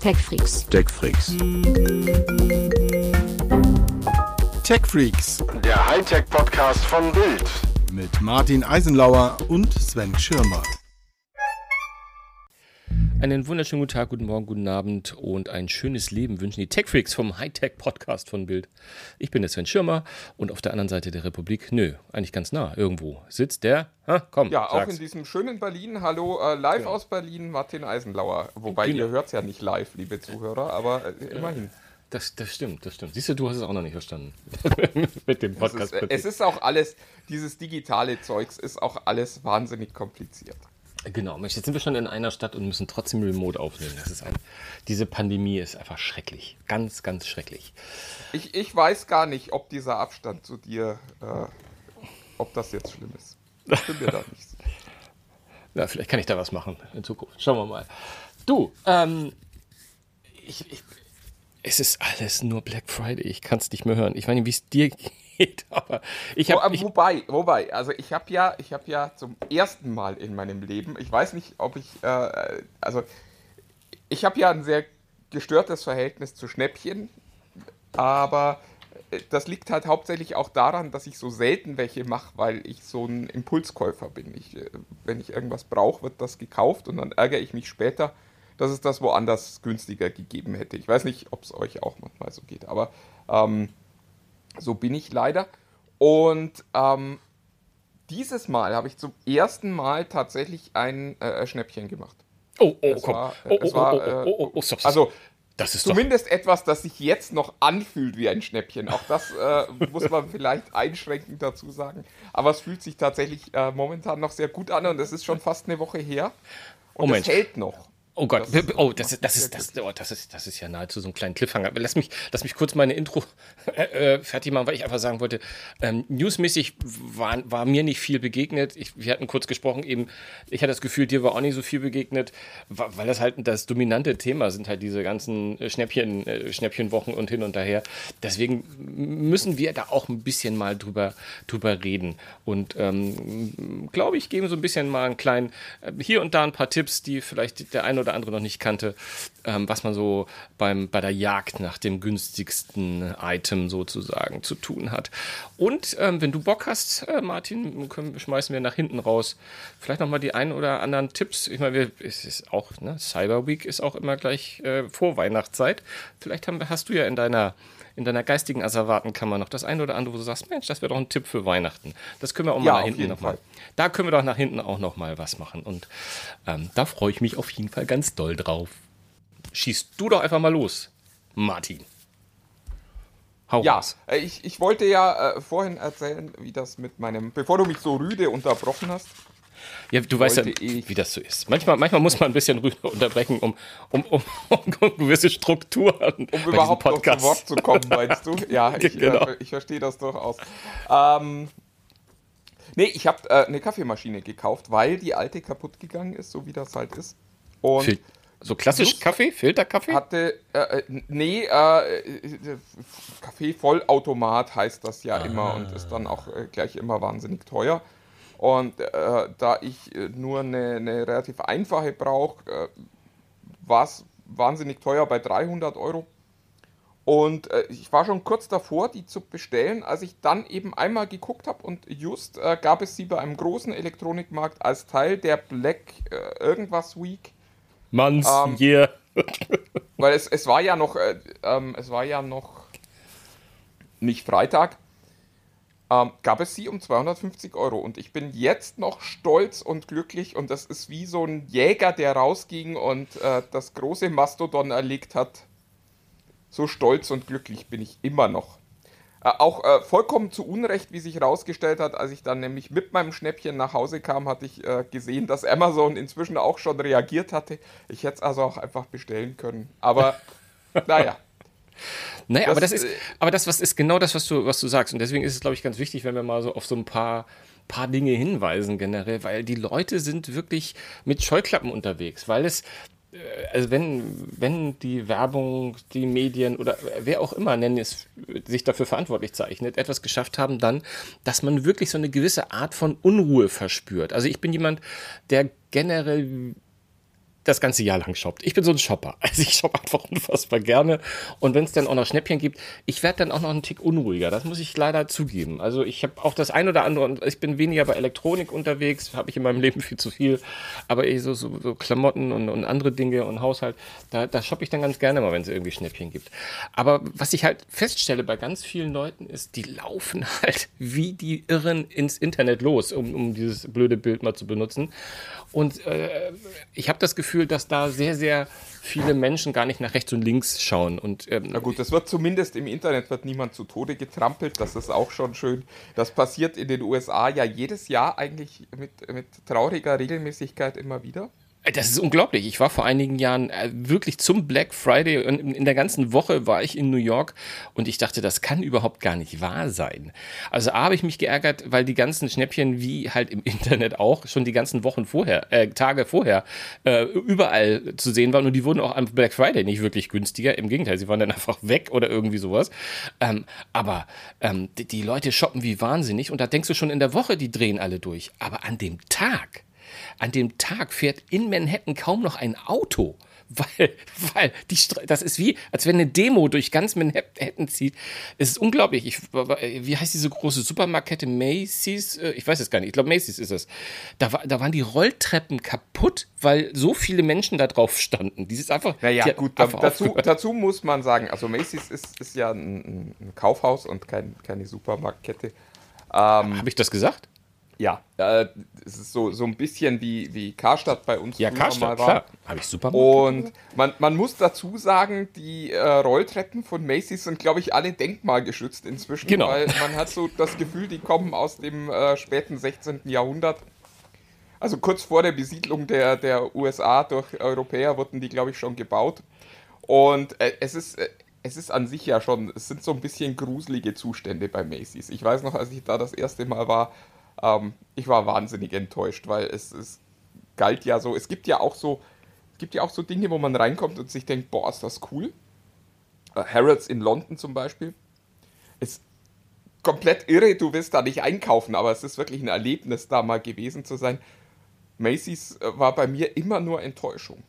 TechFreaks. TechFreaks. TechFreaks Der Hightech-Podcast von Bild. mit Martin Eisenlauer und Sven Schirmer. Einen wunderschönen guten Tag, guten Morgen, guten Abend und ein schönes Leben wünschen die Techfreaks vom Hightech Podcast von Bild. Ich bin der Sven Schirmer und auf der anderen Seite der Republik, nö, eigentlich ganz nah, irgendwo sitzt der, ha, komm, Ja, auch sag's. in diesem schönen Berlin. Hallo, äh, live aus Berlin, Martin Eisenlauer. Wobei Genau. ihr hört es ja nicht live, liebe Zuhörer, aber äh, immerhin. Das, das stimmt, das stimmt. Siehst du, du hast es auch noch nicht verstanden. Mit dem Es Podcast. ist, äh, es ist auch alles, dieses digitale Zeugs ist auch alles wahnsinnig kompliziert. Genau, Mensch, jetzt sind wir schon in einer Stadt und müssen trotzdem remote aufnehmen. Das ist ein, diese Pandemie ist einfach schrecklich. Ganz, ganz schrecklich. Ich, ich weiß gar nicht, ob dieser Abstand zu dir, äh, ob das jetzt schlimm ist. Ich bin mir da nicht sicher. Na, vielleicht kann ich da was machen in Zukunft. Schauen wir mal. Du, ähm, ich, ich, es ist alles nur Black Friday. Ich kann es nicht mehr hören. Ich nicht, wie es dir geht, aber ich Wo, habe. äh, wobei, wobei, also ich habe ja, ich habe ja zum ersten Mal in meinem Leben, ich weiß nicht, ob ich, äh, also ich habe ja ein sehr gestörtes Verhältnis zu Schnäppchen, aber äh, das liegt halt hauptsächlich auch daran, dass ich so selten welche mache, weil ich so ein Impulskäufer bin. Ich, äh, wenn ich irgendwas brauche, wird das gekauft und dann ärgere ich mich später, dass es das woanders günstiger gegeben hätte. Ich weiß nicht, ob es euch auch manchmal so geht, aber ähm, so bin ich leider. Und ähm, dieses Mal habe ich zum ersten Mal tatsächlich ein äh, Schnäppchen gemacht. oh, oh, es komm. war- oh, oh, es oh, war, oh, äh, oh, oh, oh, stop, stop. Also das ist doch. zumindest etwas, das sich jetzt noch anfühlt wie ein Schnäppchen. Auch das äh, muss man vielleicht einschränkend dazu sagen. Aber es fühlt sich tatsächlich äh, momentan noch sehr gut an und es ist schon fast eine Woche her. Und Oh, es hält noch. Oh Gott, Das- oh, das ist, das ist, das, oh, das ist, das ist ja nahezu so ein kleiner Cliffhanger. Aber Lass mich, lass mich kurz meine Intro äh, äh, fertig machen, weil ich einfach sagen wollte, ähm, newsmäßig war, war mir nicht viel begegnet. Ich, wir hatten kurz gesprochen eben, ich hatte das Gefühl, dir war auch nicht so viel begegnet, weil das halt das dominante Thema sind halt diese ganzen äh, Schnäppchen, äh, Schnäppchenwochen und hin und daher. Deswegen müssen wir da auch ein bisschen mal drüber, drüber reden. Und ähm, glaube ich, geben so ein bisschen mal einen kleinen, äh, hier und da ein paar Tipps, die vielleicht der eine oder andere noch nicht kannte, ähm, was man so beim, bei der Jagd nach dem günstigsten Item sozusagen zu tun hat. Und ähm, wenn du Bock hast, äh, Martin, können, schmeißen wir nach hinten raus vielleicht nochmal die ein oder anderen Tipps. Ich meine, es ist auch, ne, Cyber Week ist auch immer gleich äh, vor Weihnachtszeit. Vielleicht haben, hast du ja in deiner in deiner geistigen Asservatenkammer noch das eine oder andere, wo du sagst, Mensch, das wäre doch ein Tipp für Weihnachten. Das können wir auch mal Ja, nach hinten nochmal. Da können wir doch nach hinten auch nochmal was machen. Und ähm, da freue ich mich auf jeden Fall ganz doll drauf. Schießt du doch einfach mal los, Martin. Hau Ja, raus. äh, ich, ich wollte ja äh, vorhin erzählen, wie das mit meinem, bevor du mich so rüde unterbrochen hast. Ja, du weißt ja, wie das so ist. Manchmal, manchmal muss man ein bisschen rüber unterbrechen, um, um, um, um gewisse Strukturen Um überhaupt noch zu Wort zu kommen, meinst du? Ja, ich, Genau. äh, ich verstehe das durchaus. Ähm, nee, ich habe äh, eine Kaffeemaschine gekauft, weil die alte kaputt gegangen ist, so wie das halt ist. Und Fil so klassisch Plus- Kaffee, Filterkaffee? hatte, äh, äh, nee, äh, äh, Kaffee-Vollautomat heißt das ja immer und ist dann auch äh, gleich immer wahnsinnig teuer. Und äh, da ich äh, nur eine, eine relativ einfache brauche, äh, war es wahnsinnig teuer bei 300 Euro. Und äh, ich war schon kurz davor, die zu bestellen, als ich dann eben einmal geguckt habe und just äh, gab es sie bei einem großen Elektronikmarkt als Teil der Black äh, irgendwas Week. Manns, ähm, yeah. Weil es, es war ja noch, äh, ähm, es war ja noch nicht Freitag, ähm, gab es sie um 250 Euro. Und ich bin jetzt noch stolz und glücklich und das ist wie so ein Jäger, der rausging und äh, das große Mastodon erlegt hat. So stolz und glücklich bin ich immer noch. Äh, auch äh, vollkommen zu Unrecht, wie sich herausgestellt hat, als ich dann nämlich mit meinem Schnäppchen nach Hause kam, hatte ich äh, gesehen, dass Amazon inzwischen auch schon reagiert hatte. Ich hätte es also auch einfach bestellen können. Aber naja. Naja, Das, aber das ist, äh, aber das was ist genau das, was du, was du sagst. Und deswegen ist es, glaube ich, ganz wichtig, wenn wir mal so auf so ein paar, paar Dinge hinweisen generell, weil die Leute sind wirklich mit Scheuklappen unterwegs, weil es äh, also wenn, wenn die Werbung, die Medien oder wer auch immer nennen es, sich dafür verantwortlich zeichnet, etwas geschafft haben, dann, dass man wirklich so eine gewisse Art von Unruhe verspürt. Also ich bin jemand, der generell das ganze Jahr lang shoppt. Ich bin so ein Shopper. Also ich shoppe einfach unfassbar gerne. Und wenn es dann auch noch Schnäppchen gibt, ich werde dann auch noch einen Tick unruhiger. Das muss ich leider zugeben. Also ich habe auch das ein oder andere und ich bin weniger bei Elektronik unterwegs, habe ich in meinem Leben viel zu viel. Aber eh so, so, so Klamotten und, und andere Dinge und Haushalt, da, da shoppe ich dann ganz gerne mal, wenn es irgendwie Schnäppchen gibt. Aber was ich halt feststelle bei ganz vielen Leuten ist, die laufen halt wie die Irren ins Internet los, um, um dieses blöde Bild mal zu benutzen. Und äh, ich habe das Gefühl, dass da sehr, sehr viele Menschen gar nicht nach rechts und links schauen. Und, ähm, Na gut, das wird zumindest im Internet wird niemand zu Tode getrampelt. Das ist auch schon schön. Das passiert in den USA ja jedes Jahr eigentlich mit, mit trauriger Regelmäßigkeit immer wieder. Das ist unglaublich. Ich war vor einigen Jahren äh, wirklich zum Black Friday und in der ganzen Woche war ich in New York und ich dachte, das kann überhaupt gar nicht wahr sein. Also A habe ich mich geärgert, weil die ganzen Schnäppchen, wie halt im Internet auch, schon die ganzen Wochen vorher, äh, Tage vorher, äh, überall zu sehen waren und die wurden auch am Black Friday nicht wirklich günstiger. Im Gegenteil, sie waren dann einfach weg oder irgendwie sowas. Ähm, aber ähm, die, die Leute shoppen wie wahnsinnig und da denkst du schon in der Woche, die drehen alle durch. Aber an dem Tag, an dem Tag fährt in Manhattan kaum noch ein Auto. Weil, weil die Stra das ist wie, als wenn eine Demo durch ganz Manhattan zieht. Es ist unglaublich. Ich, wie heißt diese große Supermarktkette Macy's? Äh, ich weiß es gar nicht. Ich glaube, Macy's ist es. Da, war, da waren die Rolltreppen kaputt, weil so viele Menschen da drauf standen. Die ist einfach. Naja, gut, einfach dazu, dazu, muss man sagen, also Macy's ist, ist ja ein, ein Kaufhaus und kein, keine Supermarktkette. Ähm, Habe ich das gesagt? Ja, äh, es ist so, so ein bisschen wie, wie Karstadt bei uns. Ja, Karstadt, klar. Habe ich super. Und man, man muss dazu sagen, die äh, Rolltreppen von Macy's sind, glaube ich, alle denkmalgeschützt inzwischen. Genau. Weil man hat so das Gefühl, die kommen aus dem äh, späten 16. Jahrhundert. Also kurz vor der Besiedlung der, der USA durch Europäer wurden die, glaube ich, schon gebaut. Und äh, es ist äh, es ist an sich ja schon, es sind so ein bisschen gruselige Zustände bei Macy's. Ich weiß noch, als ich da das erste Mal war, ähm, ich war wahnsinnig enttäuscht, weil es, es galt ja so, es gibt ja auch so, es gibt ja auch so Dinge, wo man reinkommt und sich denkt, boah, ist das cool. Äh, Harrods in London zum Beispiel. Ist komplett irre, du willst da nicht einkaufen, aber es ist wirklich ein Erlebnis, da mal gewesen zu sein. Macy's äh, war bei mir immer nur Enttäuschung.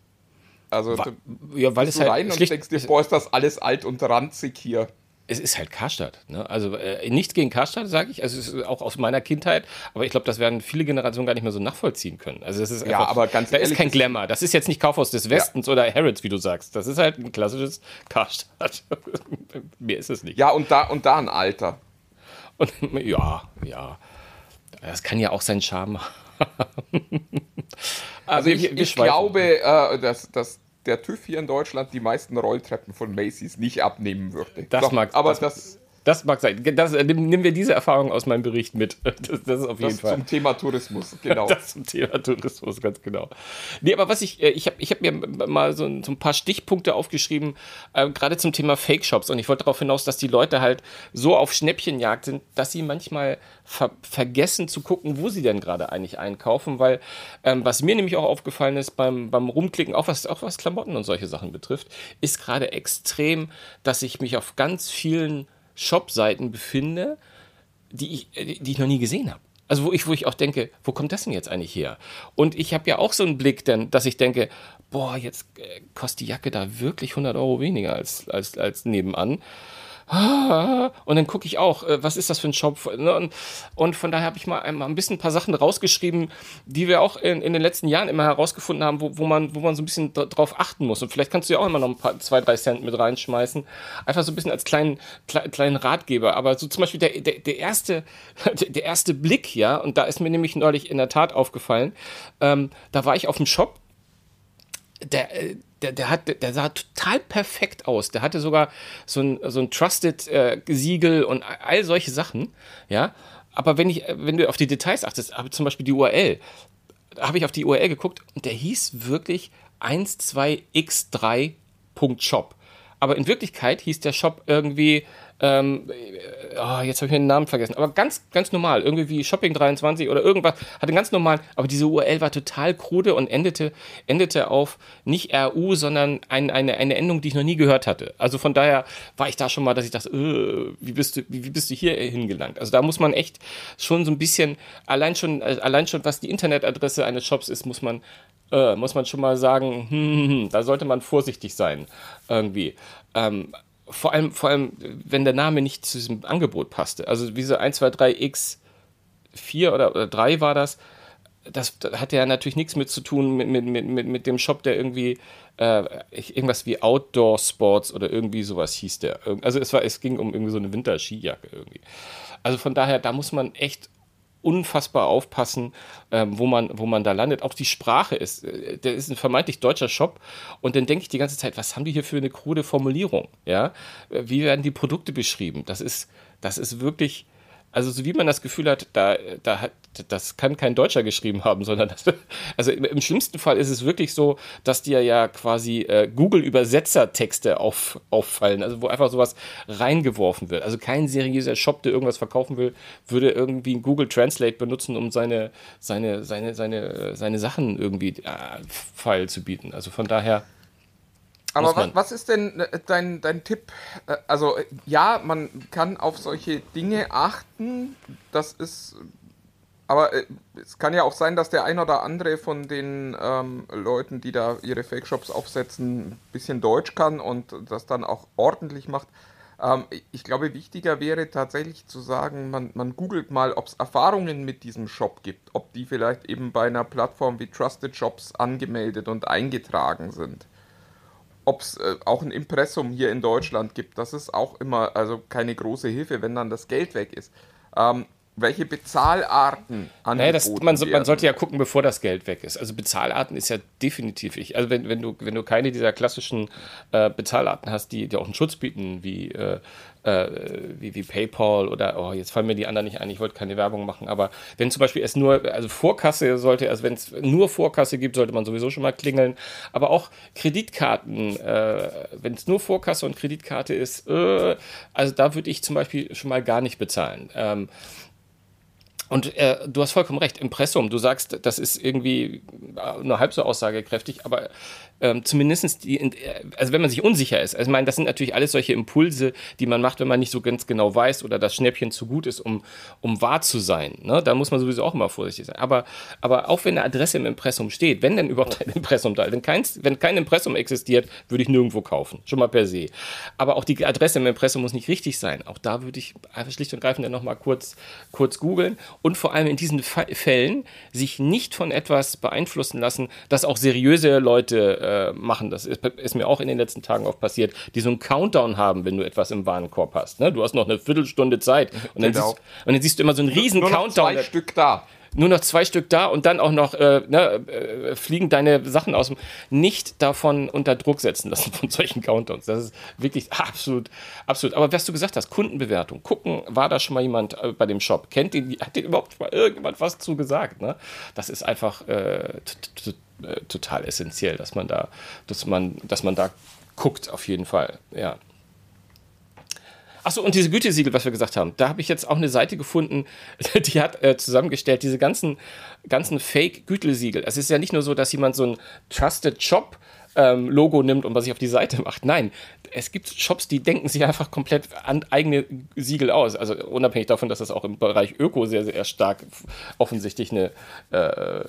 Also, Wa ja, weil es du halt rein und denkst dir, boah, ist das alles alt und ranzig hier es ist halt Karstadt. Ne? Also äh, nichts gegen Karstadt, sage ich. Also es ist auch aus meiner Kindheit, aber ich glaube, das werden viele Generationen gar nicht mehr so nachvollziehen können. Also es ist ja, einfach, aber ganz da ehrlich, ist kein Glamour. Das ist jetzt nicht Kaufhaus des Westens ja. oder Harrods, wie du sagst. Das ist halt ein klassisches Karstadt. Mehr ist es nicht. Ja, und da und da ein Alter. Und ja, ja. Das kann ja auch seinen Charme haben. also ich, ich glaube, äh, dass, dass der TÜV hier in Deutschland die meisten Rolltreppen von Macy's nicht abnehmen würde. Das Doch, mag aber das, das, das mag sein. Das, äh, nehmen wir diese Erfahrung aus meinem Bericht mit. Das, das ist auf jeden das Fall. Zum Thema Tourismus, genau. Das zum Thema Tourismus, ganz genau. Nee, aber was ich, äh, ich habe ich hab mir mal so ein, so ein paar Stichpunkte aufgeschrieben, äh, gerade zum Thema Fake-Shops. Und ich wollte darauf hinaus, dass die Leute halt so auf Schnäppchenjagd sind, dass sie manchmal ver vergessen zu gucken, wo sie denn gerade eigentlich einkaufen. Weil ähm, was mir nämlich auch aufgefallen ist beim, beim Rumklicken, auch was, auch was Klamotten und solche Sachen betrifft, ist gerade extrem, dass ich mich auf ganz vielen Shop-Seiten befinde, die ich, die ich noch nie gesehen habe. Also wo ich, wo ich auch denke, wo kommt das denn jetzt eigentlich her? Und ich habe ja auch so einen Blick, denn, dass ich denke, boah, jetzt äh, kostet die Jacke da wirklich 100 Euro weniger als, als, als nebenan. Und dann gucke ich auch, äh, was ist das für ein Shop? Ne? Und, von daher habe ich mal ein bisschen ein paar Sachen rausgeschrieben, die wir auch in, in den letzten Jahren immer herausgefunden haben, wo, wo, man, wo man so ein bisschen drauf achten muss. Und vielleicht kannst du ja auch immer noch ein paar, zwei, drei Cent mit reinschmeißen. Einfach so ein bisschen als kleinen, kleinen Ratgeber. Aber so zum Beispiel der, der, der, erste, der erste Blick, ja, und da ist mir nämlich neulich in der Tat aufgefallen, ähm, da war ich auf dem Shop, der, äh, der, der, hat, der sah total perfekt aus. Der hatte sogar so ein, so ein Trusted-Siegel äh, und all solche Sachen, ja. Aber wenn, ich, wenn du auf die Details achtest, aber zum Beispiel die URL, habe ich auf die URL geguckt und der hieß wirklich 12x3.shop. Aber in Wirklichkeit hieß der Shop irgendwie ähm, äh, oh, jetzt habe ich mir den Namen vergessen, aber ganz, ganz normal, irgendwie wie Shopping 23 oder irgendwas, hatte ganz normal, aber diese URL war total krude und endete, endete auf nicht RU, sondern ein, eine, eine Endung, die ich noch nie gehört hatte. Also von daher war ich da schon mal, dass ich dachte, äh, wie, bist du, wie, wie bist du hier hingelangt? Also da muss man echt schon so ein bisschen, allein schon, äh, allein schon was die Internetadresse eines Shops ist, muss man äh, muss man schon mal sagen, hm, hm, hm, da sollte man vorsichtig sein, irgendwie. Ähm, vor allem, vor allem, wenn der Name nicht zu diesem Angebot passte. Also wie so 1, 2, 3 X 4 oder, oder 3 war das. Das, das hatte ja natürlich nichts mit zu tun mit, mit, mit, mit dem Shop, der irgendwie äh, irgendwas wie Outdoor Sports oder irgendwie sowas hieß der. Also es war, es ging um irgendwie so eine Winterskijacke irgendwie. Also von daher, da muss man echt unfassbar aufpassen, ähm, wo, man, wo man da landet. Auch die Sprache ist, äh, der ist ein vermeintlich deutscher Shop und dann denke ich die ganze Zeit, was haben die hier für eine krude Formulierung? Ja? Wie werden die Produkte beschrieben? Das ist, das ist wirklich also so wie man das Gefühl hat, da, da hat, das kann kein Deutscher geschrieben haben, sondern das, also im, im, schlimmsten Fall ist es wirklich so, dass dir ja quasi äh, Google-Übersetzertexte auf, auffallen, also wo einfach sowas reingeworfen wird. Also kein seriöser Shop, der irgendwas verkaufen will, würde irgendwie ein Google Translate benutzen, um seine, seine, seine, seine, seine Sachen irgendwie äh, feil zu bieten. Also von daher. Aber was, was, ist denn äh, dein, dein Tipp? Äh, also ja, man kann auf solche Dinge achten. Das ist. Aber äh, es kann ja auch sein, dass der ein oder andere von den ähm, Leuten, die da ihre Fake-Shops aufsetzen, ein bisschen Deutsch kann und das dann auch ordentlich macht. Ähm, ich glaube, wichtiger wäre tatsächlich zu sagen, man, man googelt mal, ob es Erfahrungen mit diesem Shop gibt, ob die vielleicht eben bei einer Plattform wie Trusted Shops angemeldet und eingetragen sind ob es äh, auch ein Impressum hier in Deutschland gibt. Das ist auch immer also keine große Hilfe, wenn dann das Geld weg ist. Ähm, welche Bezahlarten naja, das, man, so, man, sollte ja gucken, bevor das Geld weg ist. Also Bezahlarten ist ja definitiv ich. Also wenn, wenn, du, wenn du keine dieser klassischen äh, Bezahlarten hast, die dir auch einen Schutz bieten, wie, äh, äh, wie, wie PayPal oder, oh, jetzt fallen mir die anderen nicht ein, ich wollte keine Werbung machen, aber wenn zum Beispiel es nur, also Vorkasse sollte, also wenn es nur Vorkasse gibt, sollte man sowieso schon mal klingeln, aber auch Kreditkarten, äh, wenn es nur Vorkasse und Kreditkarte ist, äh, also da würde ich zum Beispiel schon mal gar nicht bezahlen. Ähm, und äh, du hast vollkommen recht, Impressum, du sagst, das ist irgendwie nur halb so aussagekräftig, aber ähm, zumindest die, also wenn man sich unsicher ist, also ich meine, das sind natürlich alles solche Impulse, die man macht, wenn man nicht so ganz genau weiß oder das Schnäppchen zu gut ist, um, um wahr zu sein. Ne? Da muss man sowieso auch immer vorsichtig sein. Aber, aber auch wenn eine Adresse im Impressum steht, wenn denn überhaupt ein Impressum da ist, wenn kein, wenn kein Impressum existiert, würde ich nirgendwo kaufen. Schon mal per se. Aber auch die Adresse im Impressum muss nicht richtig sein. Auch da würde ich einfach schlicht und greifend dann nochmal kurz, kurz googeln und vor allem in diesen Fällen sich nicht von etwas beeinflussen lassen, das auch seriöse Leute äh, machen. Das ist, ist, mir auch in den letzten Tagen oft passiert, die so einen Countdown haben, wenn du etwas im Warenkorb hast. Ne? Du hast noch eine Viertelstunde Zeit und dann, genau. siehst, und dann siehst du immer so einen riesen nur, nur Countdown. Zwei Stück da nur noch zwei Stück da und dann auch noch äh, ne, äh, fliegen deine Sachen aus dem. Nicht davon unter Druck setzen lassen von solchen Countdowns. Das ist wirklich absolut, absolut. Aber was du gesagt hast, Kundenbewertung. Gucken, war da schon mal jemand äh, bei dem Shop? Kennt den, hat den überhaupt mal irgendjemand was zu gesagt? Ne? Das ist einfach äh, äh, total essentiell, dass man da, dass man, dass man da guckt, auf jeden Fall. Ja. Achso, und diese Gütesiegel, was wir gesagt haben, da habe ich jetzt auch eine Seite gefunden, die hat äh, zusammengestellt, diese ganzen, ganzen Fake-Gütesiegel. Es ist ja nicht nur so, dass jemand so ein Trusted Shop ähm, Logo nimmt und was sich auf die Seite macht. Nein, es gibt Shops, die denken sich einfach komplett an eigene Siegel aus. Also unabhängig davon, dass es auch im Bereich Öko sehr, sehr stark offensichtlich eine, äh,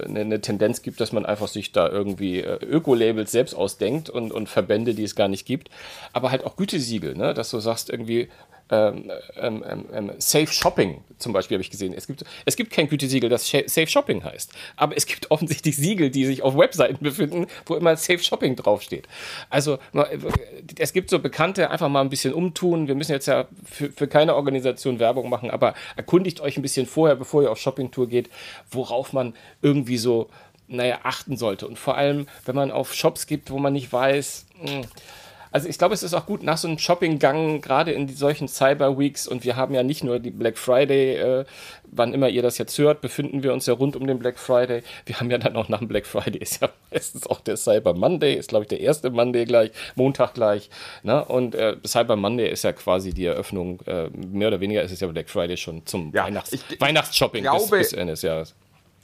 eine, eine, Tendenz gibt, dass man einfach sich da irgendwie äh, Öko-Labels selbst ausdenkt und, und Verbände, die es gar nicht gibt. Aber halt auch Gütesiegel, ne? dass du sagst irgendwie, ähm, ähm, ähm, ähm, Safe Shopping zum Beispiel habe ich gesehen. Es gibt, es gibt kein Gütesiegel, das Safe Shopping heißt. Aber es gibt offensichtlich Siegel, die sich auf Webseiten befinden, wo immer Safe Shopping draufsteht. Also es gibt so Bekannte, einfach mal ein bisschen umtun. Wir müssen jetzt ja für, für keine Organisation Werbung machen, aber erkundigt euch ein bisschen vorher, bevor ihr auf Shoppingtour geht, worauf man irgendwie so, naja, achten sollte. Und vor allem, wenn man auf Shops gibt, wo man nicht weiß, mh, hm, Also ich glaube, es ist auch gut nach so einem Shoppinggang, gerade in die, solchen Cyber Weeks und wir haben ja nicht nur die Black Friday, äh, wann immer ihr das jetzt hört, befinden wir uns ja rund um den Black Friday. Wir haben ja dann auch nach dem Black Friday ist ja meistens auch der Cyber Monday, ist glaube ich der erste Monday gleich, Montag gleich. Ne? Und äh, Cyber Monday ist ja quasi die Eröffnung, äh, mehr oder weniger ist es ja Black Friday schon zum Ja, Weihnachts ich- Weihnachtsshopping glaube- bis, bis Ende des Jahres.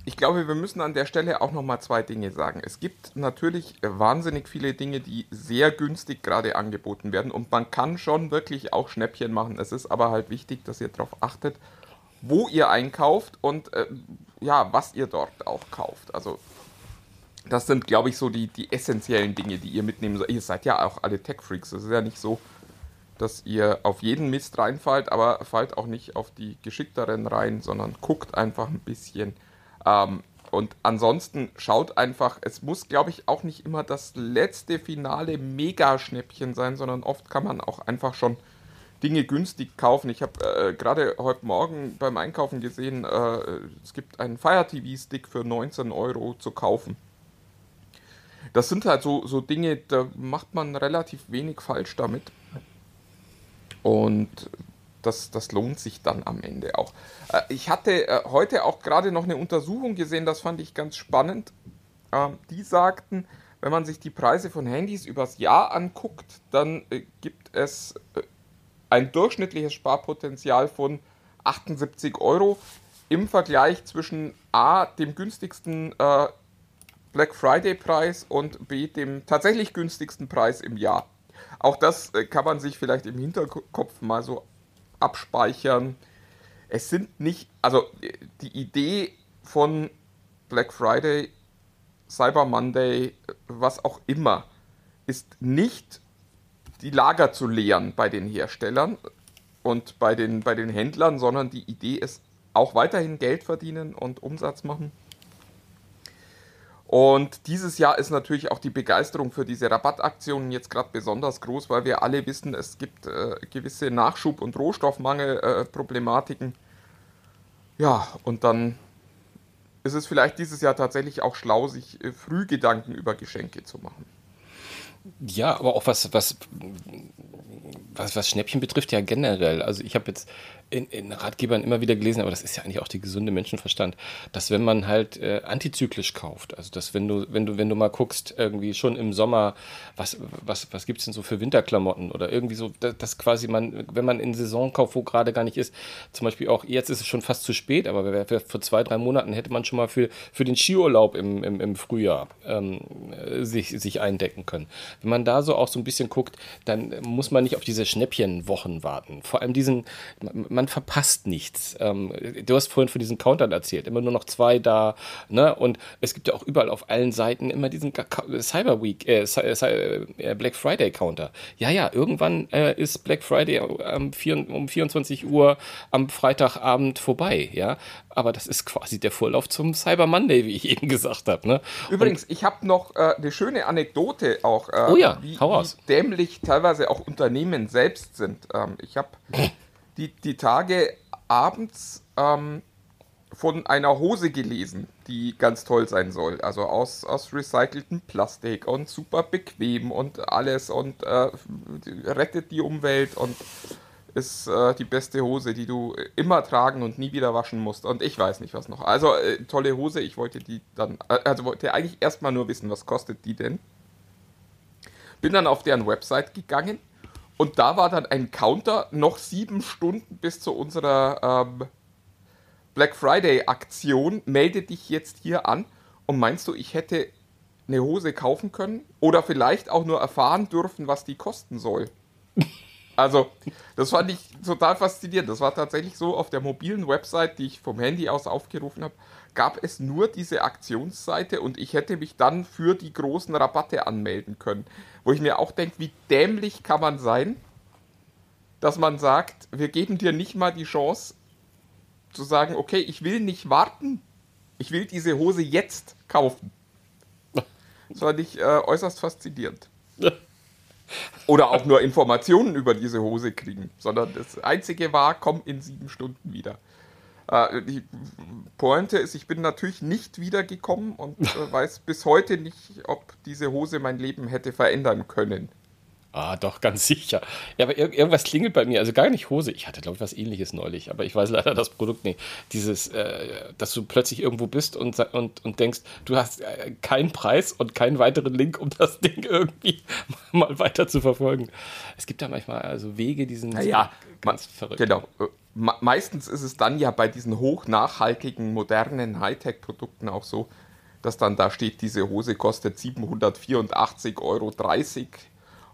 Ich glaube, wir müssen an der Stelle auch noch mal zwei Dinge sagen. Es gibt natürlich äh, wahnsinnig viele Dinge, die sehr günstig gerade angeboten werden und man kann schon wirklich auch Schnäppchen machen. Es ist aber halt wichtig, dass ihr darauf achtet, wo ihr einkauft und äh, ja, was ihr dort auch kauft. Also das sind, glaube ich, so die, die essentiellen Dinge, die ihr mitnehmen sollt. Ihr seid ja auch alle Tech-Freaks. Es ist ja nicht so, dass ihr auf jeden Mist reinfallt, aber fallt auch nicht auf die geschickteren rein, sondern guckt einfach ein bisschen. Ähm, und ansonsten schaut einfach, es muss, glaube ich, auch nicht immer das letzte finale Mega-Schnäppchen sein, sondern oft kann man auch einfach schon Dinge günstig kaufen. Ich habe äh, gerade heute Morgen beim Einkaufen gesehen, äh, es gibt einen Fire TV-Stick für 19 Euro zu kaufen. Das sind halt so, so Dinge, da macht man relativ wenig falsch damit. Und das, das lohnt sich dann am Ende auch. Äh, ich hatte äh, heute auch gerade noch eine Untersuchung gesehen, das fand ich ganz spannend. Ähm, die sagten, wenn man sich die Preise von Handys übers Jahr anguckt, dann äh, gibt es ein durchschnittliches Sparpotenzial von 78 Euro im Vergleich zwischen A, dem günstigsten Black Friday Preis und B, dem tatsächlich günstigsten Preis im Jahr. Auch das kann man sich vielleicht im Hinterkopf mal so abspeichern. Es sind nicht, also äh, die Idee von Black Friday, Cyber Monday, was auch immer, ist nicht die Lager zu leeren bei den Herstellern und bei den, bei den Händlern, sondern die Idee ist auch weiterhin Geld verdienen und Umsatz machen. Und dieses Jahr ist natürlich auch die Begeisterung für diese Rabattaktionen jetzt gerade besonders groß, weil wir alle wissen, es gibt äh, gewisse Nachschub- und Rohstoffmangelproblematiken. ja, und dann ist es vielleicht dieses Jahr tatsächlich auch schlau, sich äh, früh Gedanken über Geschenke zu machen. Ja, aber auch was, was, was, was Schnäppchen betrifft, ja generell. Also ich habe jetzt in, in Ratgebern immer wieder gelesen, aber das ist ja eigentlich auch der gesunde Menschenverstand, dass wenn man halt äh, antizyklisch kauft, also dass wenn du, wenn du, wenn du mal guckst, irgendwie schon im Sommer, was, was, was gibt es denn so für Winterklamotten oder irgendwie so, dass, dass quasi man, wenn man in Saison kauft, wo gerade gar nicht ist, zum Beispiel auch, jetzt ist es schon fast zu spät, aber vor zwei, drei Monaten hätte man schon mal für, für den Skiurlaub im, im, im Frühjahr ähm, äh, sich, sich eindecken können. Wenn man da so auch so ein bisschen guckt, dann muss man nicht auf diese Schnäppchenwochen warten. Vor allem diesen, man, verpasst nichts. Ähm, du hast vorhin von diesen Countern erzählt, immer nur noch zwei da, ne? Und es gibt ja auch überall auf allen Seiten immer diesen Cyber Week, äh, Cy- äh, Black Friday Counter. Ja, ja, irgendwann äh, ist Black Friday am vier, um 24 Uhr am Freitagabend vorbei, ja. Aber das ist quasi der Vorlauf zum Cyber Monday, wie ich eben gesagt habe, ne? Übrigens, ich habe noch äh, eine schöne Anekdote auch, äh, Oh ja, wie, hau raus. wie dämlich teilweise auch Unternehmen selbst sind. Ähm, ich habe die, die Tage abends ähm, von einer Hose gelesen, die ganz toll sein soll. Also aus, aus recyceltem Plastik und super bequem und alles und äh, rettet die Umwelt und ist äh, die beste Hose, die du immer tragen und nie wieder waschen musst. Und ich weiß nicht, was noch. Also, äh, tolle Hose. Ich wollte die dann, äh, also wollte eigentlich erstmal nur wissen, was kostet die denn? Bin dann auf deren Website gegangen und da war dann ein Counter, noch sieben Stunden bis zu unserer ähm, Black Friday Aktion. Melde dich jetzt hier an. Und meinst du, ich hätte eine Hose kaufen können? Oder vielleicht auch nur erfahren dürfen, was die kosten soll? Also, das fand ich total faszinierend. Das war tatsächlich so, auf der mobilen Website, die ich vom Handy aus aufgerufen habe, gab es nur diese Aktionsseite und ich hätte mich dann für die großen Rabatte anmelden können. Wo ich mir auch denke, wie dämlich kann man sein, dass man sagt, wir geben dir nicht mal die Chance zu sagen, okay, ich will nicht warten, ich will diese Hose jetzt kaufen. Das fand ich äh, äußerst faszinierend. Oder auch nur Informationen über diese Hose kriegen, sondern das Einzige war, komm in sieben Stunden wieder. Äh, die Pointe ist, ich bin natürlich nicht wiedergekommen und äh, weiß bis heute nicht, ob diese Hose mein Leben hätte verändern können. Ah, doch, ganz sicher. Ja, aber ir irgendwas klingelt bei mir. Also gar nicht Hose. Ich hatte, glaube ich, was ähnliches neulich, aber ich weiß leider das Produkt nicht. Dieses, äh, dass du plötzlich irgendwo bist und, und, und denkst, du hast äh, keinen Preis und keinen weiteren Link, um das Ding irgendwie mal weiter zu verfolgen. Es gibt da manchmal also Wege, die sind ja, ganz verrückt. Genau. Meistens ist es dann ja bei diesen hochnachhaltigen, modernen Hightech-Produkten auch so, dass dann da steht, diese Hose kostet 784,30 Euro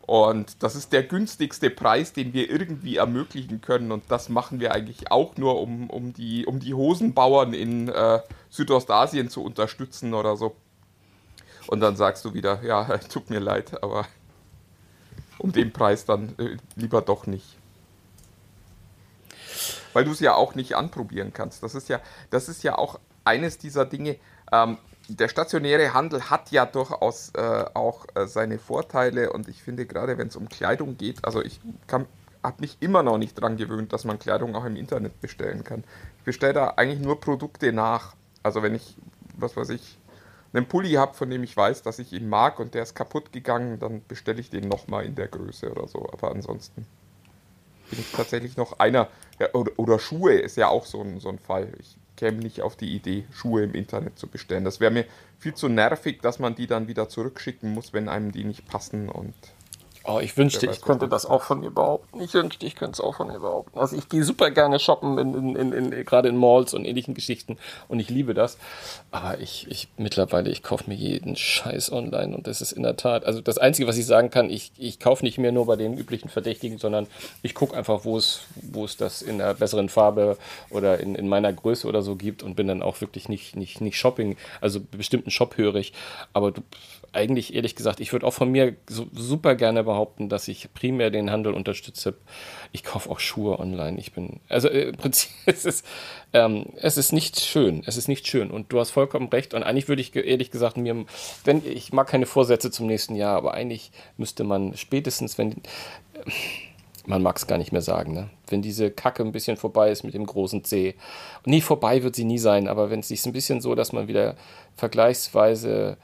und das ist der günstigste Preis, den wir irgendwie ermöglichen können. Und das machen wir eigentlich auch nur, um, um, die, um die Hosenbauern in äh, Südostasien zu unterstützen oder so. Und dann sagst du wieder, ja, tut mir leid, aber um den Preis dann äh, lieber doch nicht. Weil du es ja auch nicht anprobieren kannst. Das ist ja, das ist ja auch eines dieser Dinge. Ähm, der stationäre Handel hat ja durchaus äh, auch äh, seine Vorteile und ich finde gerade, wenn es um Kleidung geht, also ich habe mich immer noch nicht daran gewöhnt, dass man Kleidung auch im Internet bestellen kann. Ich bestelle da eigentlich nur Produkte nach. Also wenn ich, was weiß ich, einen Pulli habe, von dem ich weiß, dass ich ihn mag und der ist kaputt gegangen, dann bestelle ich den nochmal in der Größe oder so. Aber ansonsten bin ich tatsächlich noch einer, oder, oder, Schuhe ist ja auch so ein, so ein Fall. Ich käme nicht auf die Idee, Schuhe im Internet zu bestellen. Das wäre mir viel zu nervig, dass man die dann wieder zurückschicken muss, wenn einem die nicht passen und Oh, ich wünschte, ich könnte das auch von mir behaupten. Ich wünschte, ich könnte es auch von mir behaupten. Also ich gehe super gerne shoppen, in, in, in, in, gerade in Malls und ähnlichen Geschichten und ich liebe das. Aber ich, ich mittlerweile, ich kaufe mir jeden Scheiß online und das ist in der Tat, also das Einzige, was ich sagen kann, ich, ich kaufe nicht mehr nur bei den üblichen Verdächtigen, sondern ich gucke einfach, wo es, wo es das in einer besseren Farbe oder in, in meiner Größe oder so gibt und bin dann auch wirklich nicht, nicht, nicht Shopping, also bestimmten Shop hörig. Aber du, eigentlich ehrlich gesagt, ich würde auch von mir so, super gerne behaupten, dass ich primär den Handel unterstütze. Ich kaufe auch Schuhe online. Ich bin, also äh, im Prinzip es ist ähm, es ist nicht schön. Es ist nicht schön. Und du hast vollkommen recht. Und eigentlich würde ich ehrlich gesagt mir, wenn ich mag keine Vorsätze zum nächsten Jahr, aber eigentlich müsste man spätestens, wenn man mag es gar nicht mehr sagen, ne? Wenn diese Kacke ein bisschen vorbei ist mit dem großen C. Und nie vorbei wird sie nie sein, aber wenn es sich ein bisschen so, dass man wieder vergleichsweise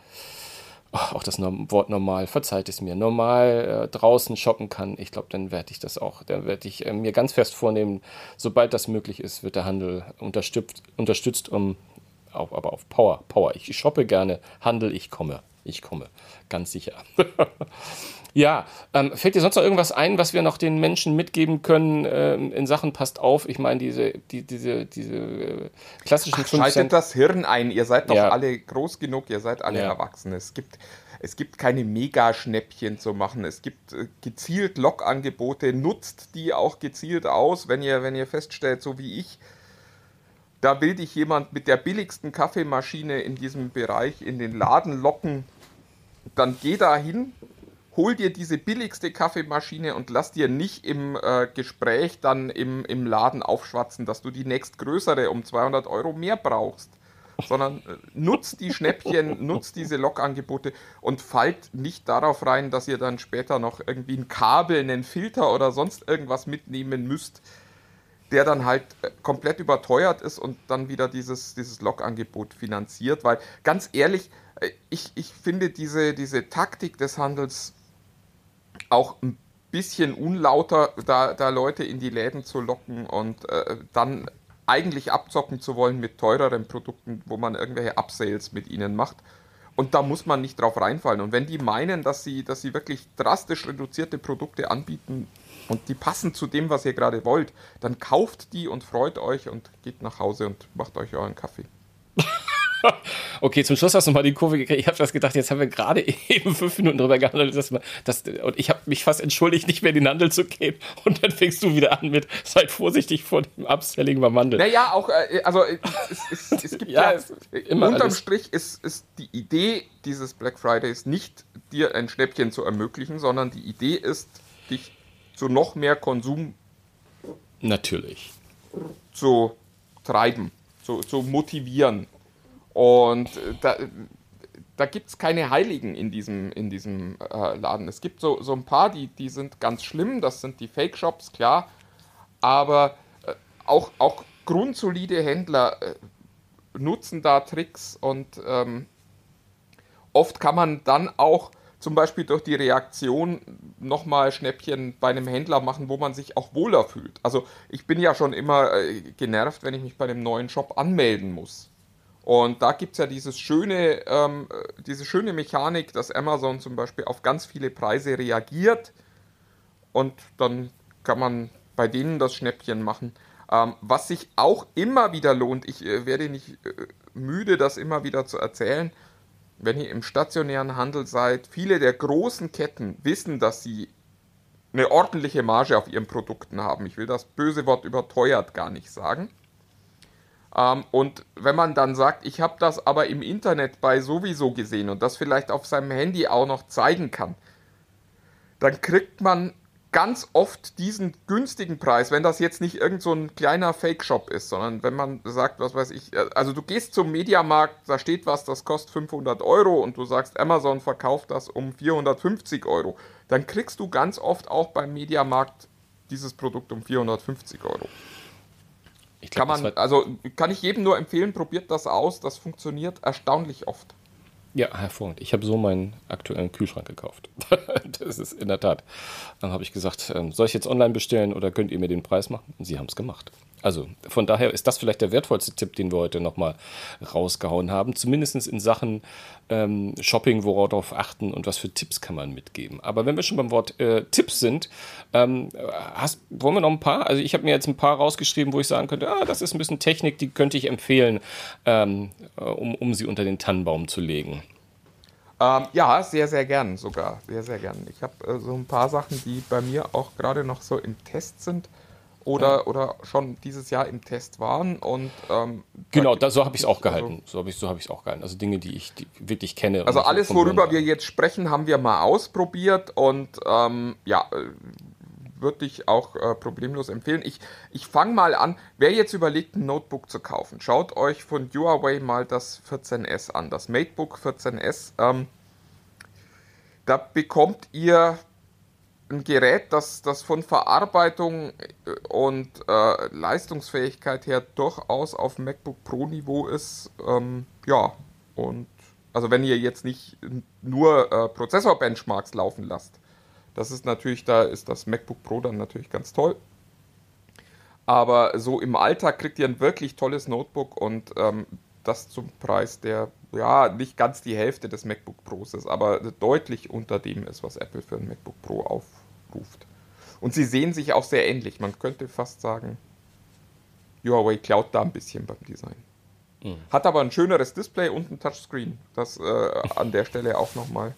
auch das Wort normal, verzeiht es mir, normal äh, draußen shoppen kann, ich glaube, dann werde ich das auch. Dann werde ich äh, mir ganz fest vornehmen, sobald das möglich ist, wird der Handel unterstützt, unterstützt um, auch, aber auf Power. Power. Ich shoppe gerne, Handel, ich komme. Ich komme, ganz sicher. Ja, ähm, fällt dir sonst noch irgendwas ein, was wir noch den Menschen mitgeben können ähm, in Sachen passt auf? Ich meine, diese, die, diese, diese äh, klassischen Ach, Schaltet das Hirn ein, ihr seid doch ja. alle groß genug, ihr seid alle ja. erwachsen. Es gibt, es gibt keine Mega-Schnäppchen zu machen. Es gibt äh, gezielt Log-Angebote, nutzt die auch gezielt aus, wenn ihr, wenn ihr feststellt, so wie ich, da will dich jemand mit der billigsten Kaffeemaschine in diesem Bereich in den Laden locken, dann geh da hin, hol dir diese billigste Kaffeemaschine und lass dir nicht im äh, Gespräch dann im, im Laden aufschwatzen, dass du die nächstgrößere um 200 Euro mehr brauchst. Sondern äh, nutzt die Schnäppchen, nutzt diese Logangebote und fallt nicht darauf rein, dass ihr dann später noch irgendwie ein Kabel, einen Filter oder sonst irgendwas mitnehmen müsst, der dann halt äh, komplett überteuert ist und dann wieder dieses, dieses Log-Angebot finanziert. Weil ganz ehrlich, ich, ich finde diese, diese Taktik des Handels auch ein bisschen unlauter, da, da Leute in die Läden zu locken und äh, dann eigentlich abzocken zu wollen mit teureren Produkten, wo man irgendwelche Upsales mit ihnen macht. Und da muss man nicht drauf reinfallen. Und wenn die meinen, dass sie, dass sie wirklich drastisch reduzierte Produkte anbieten und die passen zu dem, was ihr gerade wollt, dann kauft die und freut euch und geht nach Hause und macht euch euren Kaffee. okay, zum Schluss hast du mal die Kurve gekriegt. Ich habe das gedacht, jetzt haben wir gerade eben fünf Minuten drüber gehandelt. Dass man, dass, und ich habe mich fast entschuldigt, nicht mehr in den Handel zu gehen. Und dann fängst du wieder an mit, seid vorsichtig vor dem Upselling beim Handel. Naja, auch, äh, also es, es, es gibt ja, ja immer unterm alles. Strich ist, ist die Idee dieses Black Fridays nicht, dir ein Schnäppchen zu ermöglichen, sondern die Idee ist, dich zu noch mehr Konsum natürlich zu treiben, zu, zu motivieren. Und da, da gibt es keine Heiligen in diesem, in diesem äh, Laden. Es gibt so, so ein paar, die, die sind ganz schlimm, das sind die Fake-Shops, klar. Aber äh, auch, auch grundsolide Händler äh, nutzen da Tricks und ähm, oft kann man dann auch zum Beispiel durch die Reaktion nochmal Schnäppchen bei einem Händler machen, wo man sich auch wohler fühlt. Also ich bin ja schon immer äh, genervt, wenn ich mich bei einem neuen Shop anmelden muss. Und da gibt es ja dieses schöne, ähm, äh, diese schöne Mechanik, dass Amazon zum Beispiel auf ganz viele Preise reagiert und dann kann man bei denen das Schnäppchen machen. Ähm, was sich auch immer wieder lohnt, ich äh, werde nicht äh, müde, das immer wieder zu erzählen, wenn ihr im stationären Handel seid, viele der großen Ketten wissen, dass sie eine ordentliche Marge auf ihren Produkten haben. Ich will das böse Wort überteuert gar nicht sagen. Ähm, und wenn man dann sagt, ich habe das aber im Internet bei sowieso gesehen und das vielleicht auf seinem Handy auch noch zeigen kann, dann kriegt man ganz oft diesen günstigen Preis, wenn das jetzt nicht irgend so ein kleiner Fake-Shop ist, sondern wenn man sagt, was weiß ich, äh, also du gehst zum Mediamarkt, da steht was, das kostet 500 Euro und du sagst, Amazon verkauft das um 450 Euro, dann kriegst du ganz oft auch beim Mediamarkt dieses Produkt um 450 Euro. Ich glaub, kann man, also kann ich jedem nur empfehlen, probiert das aus, das funktioniert erstaunlich oft. Ja, hervorragend. Ich habe so meinen aktuellen Kühlschrank gekauft. das ist in der Tat. Dann habe ich gesagt, ähm, soll ich jetzt online bestellen oder könnt ihr mir den Preis machen? Und sie haben es gemacht. Also von daher ist das vielleicht der wertvollste Tipp, den wir heute nochmal rausgehauen haben. Zumindest in Sachen ähm, Shopping, worauf achten und was für Tipps kann man mitgeben. Aber wenn wir schon beim Wort äh, Tipps sind, ähm, hast, wollen wir noch ein paar? Also ich habe mir jetzt ein paar rausgeschrieben, wo ich sagen könnte, ah, das ist ein bisschen Technik, die könnte ich empfehlen, ähm, äh, um, um sie unter den Tannenbaum zu legen. Ähm, ja, sehr, sehr gern sogar. Sehr, sehr gern. Ich habe äh, so ein paar Sachen, die bei mir auch gerade noch so im Test sind oder, oder schon dieses Jahr im Test waren. Und, ähm, genau, da, so habe ich es auch gehalten. Also, so habe ich es so hab auch gehalten. Also Dinge, die ich die wirklich kenne. Also alles, worüber wir jetzt sprechen, haben wir mal ausprobiert und ähm, ja, äh, würde ich auch äh, problemlos empfehlen. Ich, ich fange mal an. Wer jetzt überlegt, ein Notebook zu kaufen, schaut euch von Huawei mal das 14S an, das MateBook 14S. Ähm, da bekommt ihr ein Gerät, das, das von Verarbeitung äh, und äh, Leistungsfähigkeit her durchaus auf MacBook Pro Niveau ist. Ähm, ja, und also wenn ihr jetzt nicht nur äh, Prozessor-Benchmarks laufen lasst, das ist natürlich, da ist das MacBook Pro dann natürlich ganz toll. Aber so im Alltag kriegt ihr ein wirklich tolles Notebook und ähm, das zum Preis, der ja nicht ganz die Hälfte des MacBook Pros ist, aber deutlich unter dem ist, was Apple für ein MacBook Pro aufruft. Und sie sehen sich auch sehr ähnlich. Man könnte fast sagen, Huawei klaut da ein bisschen beim Design. Mhm. Hat aber ein schöneres Display und ein Touchscreen. Das äh, an der Stelle auch nochmal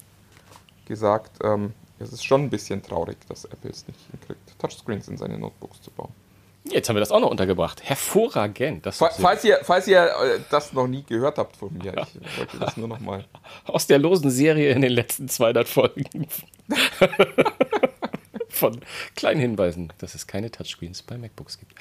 gesagt. Ähm, es ist schon ein bisschen traurig, dass Apple es nicht hinkriegt, Touchscreens in seine Notebooks zu bauen. Jetzt haben wir das auch noch untergebracht. Hervorragend. Das falls, ihr, falls ihr äh, das noch nie gehört habt von mir, ich wollte das nur noch mal. Aus der losen Serie in den letzten 200 Folgen. von kleinen Hinweisen, dass es keine Touchscreens bei MacBooks gibt.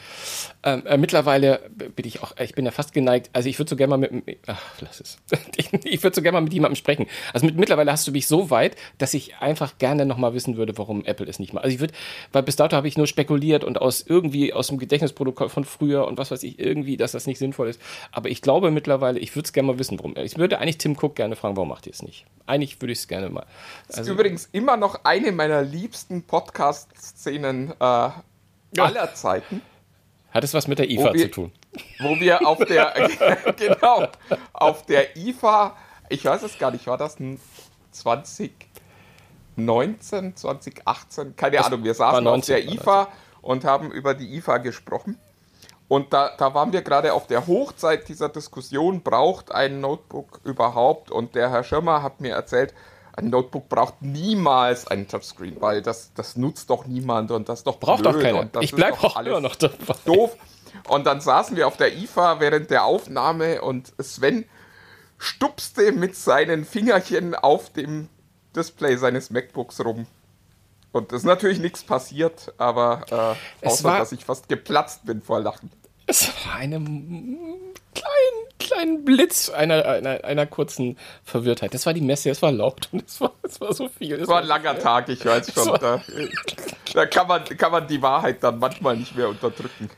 Ähm, äh, mittlerweile bin ich auch, ich bin ja fast geneigt, also ich würde so gerne mal mit, ach, lass es. Ich, ich würde so gerne mal mit jemandem sprechen. Also mit, mittlerweile hast du mich so weit, dass ich einfach gerne nochmal wissen würde, warum Apple es nicht macht. Also ich würde, weil bis dato habe ich nur spekuliert und aus irgendwie aus dem Gedächtnisprotokoll von früher und was weiß ich, irgendwie, dass das nicht sinnvoll ist. Aber ich glaube mittlerweile, ich würde es gerne mal wissen, warum. Ich würde eigentlich Tim Cook gerne fragen, warum macht ihr es nicht? Eigentlich würde ich es gerne mal. Also, das ist übrigens immer noch eine meiner liebsten Podcasts Podcast-Szenen äh, ja. aller Zeiten. Hat es was mit der IFA wir, zu tun? Wo wir auf der, genau, auf der IFA, ich weiß es gar nicht, war das ein 2019, 2018, keine das Ahnung, wir saßen 19, auf der IFA und haben über die IFA gesprochen. Und da, da waren wir gerade auf der Hochzeit dieser Diskussion, braucht ein Notebook überhaupt? Und der Herr Schirmer hat mir erzählt, ein Notebook braucht niemals einen Touchscreen, weil das, das nutzt doch niemand und das doch braucht blöd doch keiner. ich bleibe auch immer noch dabei. Doof. Und dann saßen wir auf der IFA während der Aufnahme und Sven stupste mit seinen Fingerchen auf dem Display seines MacBooks rum. Und es ist natürlich nichts passiert, aber äh, außer war, dass ich fast geplatzt bin vor Lachen. Es war eine kleinen, kleinen Blitz einer, einer, einer kurzen Verwirrtheit. Das war die Messe, es war laut und es war, es war so viel. Es war ein langer Tag, ich weiß schon. Da, da, kann, man, kann man die Wahrheit dann manchmal nicht mehr unterdrücken.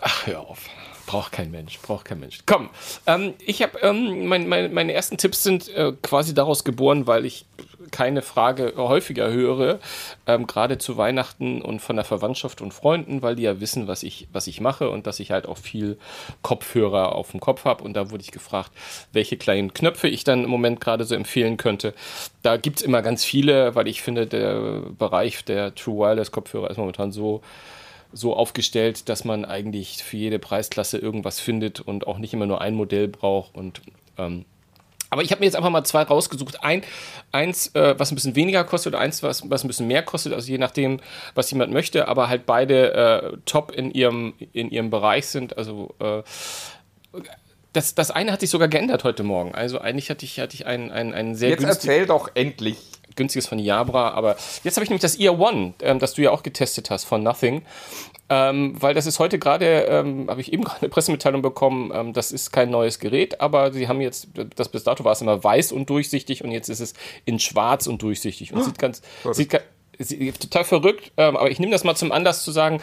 Ach, hör auf. Braucht kein Mensch, braucht kein Mensch. Komm, ähm, ich habe, ähm, mein, mein, meine ersten Tipps sind äh, quasi daraus geboren, weil ich keine Frage häufiger höre, ähm, gerade zu Weihnachten und von der Verwandtschaft und Freunden, weil die ja wissen, was ich, was ich mache und dass ich halt auch viel Kopfhörer auf dem Kopf habe. Und da wurde ich gefragt, welche kleinen Knöpfe ich dann im Moment gerade so empfehlen könnte. Da gibt es immer ganz viele, weil ich finde, der Bereich der True Wireless Kopfhörer ist momentan so so aufgestellt, dass man eigentlich für jede Preisklasse irgendwas findet und auch nicht immer nur ein Modell braucht. Und ähm, aber ich habe mir jetzt einfach mal zwei rausgesucht. Ein, eins, äh, was ein bisschen weniger kostet, oder eins, was, was ein bisschen mehr kostet, also je nachdem, was jemand möchte, aber halt beide äh, top in ihrem, in ihrem Bereich sind. Also äh, das, das eine hat sich sogar geändert heute Morgen. Also eigentlich hatte ich, hatte ich einen, einen, einen sehr Jetzt erzähl doch endlich günstiges von Jabra, aber jetzt habe ich nämlich das Ear One, ähm, das du ja auch getestet hast von Nothing. Ähm, weil das ist heute gerade, ähm, habe ich eben gerade eine Pressemitteilung bekommen, ähm, das ist kein neues Gerät, aber sie haben jetzt, das bis dato war es immer weiß und durchsichtig und jetzt ist es in schwarz und durchsichtig und oh, sieht ganz, sieht, total verrückt, ähm, aber ich nehme das mal zum Anlass zu sagen,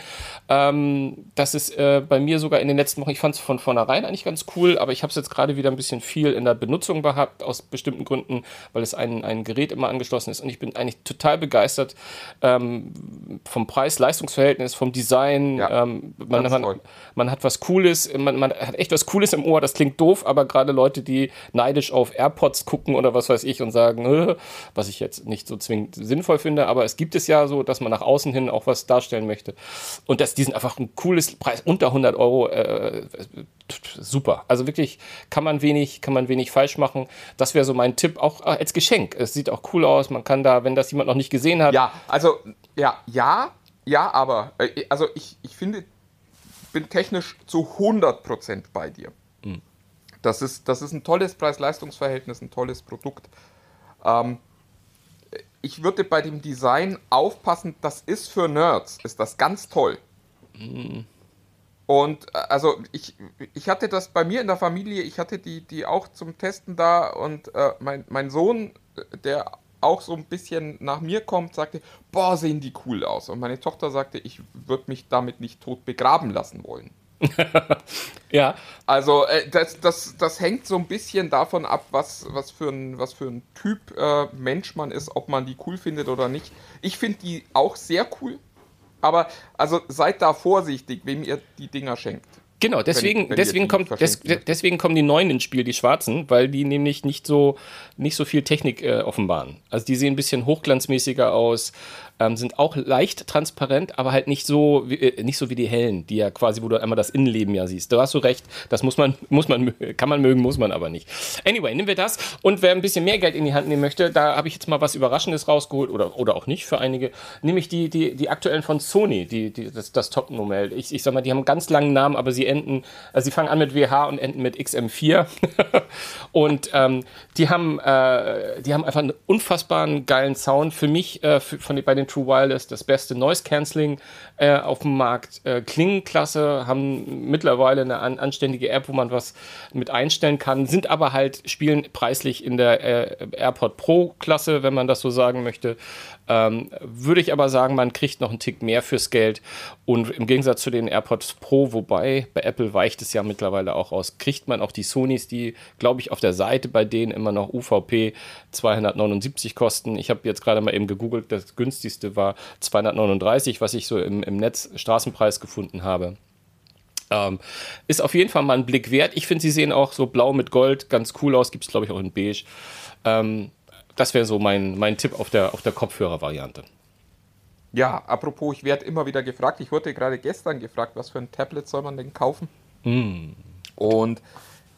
ähm, dass es äh, bei mir sogar in den letzten Wochen, ich fand es von vornherein eigentlich ganz cool, aber ich habe es jetzt gerade wieder ein bisschen viel in der Benutzung gehabt, aus bestimmten Gründen, weil es ein, ein Gerät immer angeschlossen ist und ich bin eigentlich total begeistert ähm, vom Preis-Leistungsverhältnis, vom Design. Ja, ähm, man, man, man, hat was Cooles, man, man hat echt was Cooles im Ohr, das klingt doof, aber gerade Leute, die neidisch auf AirPods gucken oder was weiß ich und sagen, äh, was ich jetzt nicht so zwingend sinnvoll finde, aber es gibt es ja so, dass man nach außen hin auch was darstellen möchte. Und das, die sind einfach ein cooles Preis, unter 100 Euro, äh, super. Also wirklich kann man wenig, kann man wenig falsch machen. Das wäre so mein Tipp, auch äh, als Geschenk. Es sieht auch cool aus. Man kann da, wenn das jemand noch nicht gesehen hat. Ja, also, ja, ja, ja, aber, äh, also ich, ich finde, bin technisch zu 100% bei dir. Mhm. Das ist, das ist ein tolles Preis-Leistungs-Verhältnis, ein tolles Produkt. Ähm, ich würde bei dem Design aufpassen, das ist für Nerds, ist das ganz toll. Mhm. Und äh, also ich, ich hatte das bei mir in der Familie, ich hatte die, die auch zum Testen da und äh, mein, mein Sohn, der auch so ein bisschen nach mir kommt, sagte, boah, sehen die cool aus. Und meine Tochter sagte, ich würde mich damit nicht tot begraben lassen wollen. ja. Also äh, das, das, das hängt so ein bisschen davon ab, was, was, für, ein, was für ein Typ äh, Mensch man ist, ob man die cool findet oder nicht. Ich finde die auch sehr cool, aber also seid da vorsichtig, wem ihr die Dinger schenkt. Genau, deswegen, wenn, wenn deswegen, kommt, des, deswegen kommen die neuen ins Spiel, die schwarzen, weil die nämlich nicht so, nicht so viel Technik äh, offenbaren. Also die sehen ein bisschen hochglanzmäßiger aus, ähm, sind auch leicht transparent, aber halt nicht so, wie, äh, nicht so wie die hellen, die ja quasi, wo du einmal das Innenleben ja siehst. Da hast du recht, das muss man, muss man, kann man mögen, muss man aber nicht. Anyway, nehmen wir das und wer ein bisschen mehr Geld in die Hand nehmen möchte, da habe ich jetzt mal was Überraschendes rausgeholt oder, oder auch nicht für einige, nämlich die, die, die aktuellen von Sony, die, die, das, das Top-Nummer. Ich, ich sag mal, die haben einen ganz langen Namen, aber sie enden, also sie fangen an mit WH und enden mit XM4 und ähm, die haben, äh, die haben einfach einen unfassbaren geilen Sound für mich, äh, für, von, bei den True Wireless das beste Noise Cancelling äh, auf dem Markt. Äh, Klingenklasse haben mittlerweile eine an, anständige App, wo man was mit einstellen kann, sind aber halt, spielen preislich in der äh, AirPod Pro Klasse, wenn man das so sagen möchte. Ähm, würde ich aber sagen, man kriegt noch einen Tick mehr fürs Geld. Und im Gegensatz zu den AirPods Pro, wobei bei Apple weicht es ja mittlerweile auch aus, kriegt man auch die Sonys, die, glaube ich, auf der Seite bei denen immer noch UVP 279 kosten. Ich habe jetzt gerade mal eben gegoogelt, das günstigste war 239, was ich so im, im Netz Straßenpreis gefunden habe. Ähm, ist auf jeden Fall mal ein Blick wert. Ich finde, sie sehen auch so blau mit Gold ganz cool aus. Gibt es, glaube ich, auch in beige. Ähm, das wäre so mein, mein Tipp auf der, auf der Kopfhörer-Variante. Ja, apropos, ich werde immer wieder gefragt. Ich wurde gerade gestern gefragt, was für ein Tablet soll man denn kaufen? Mm. Und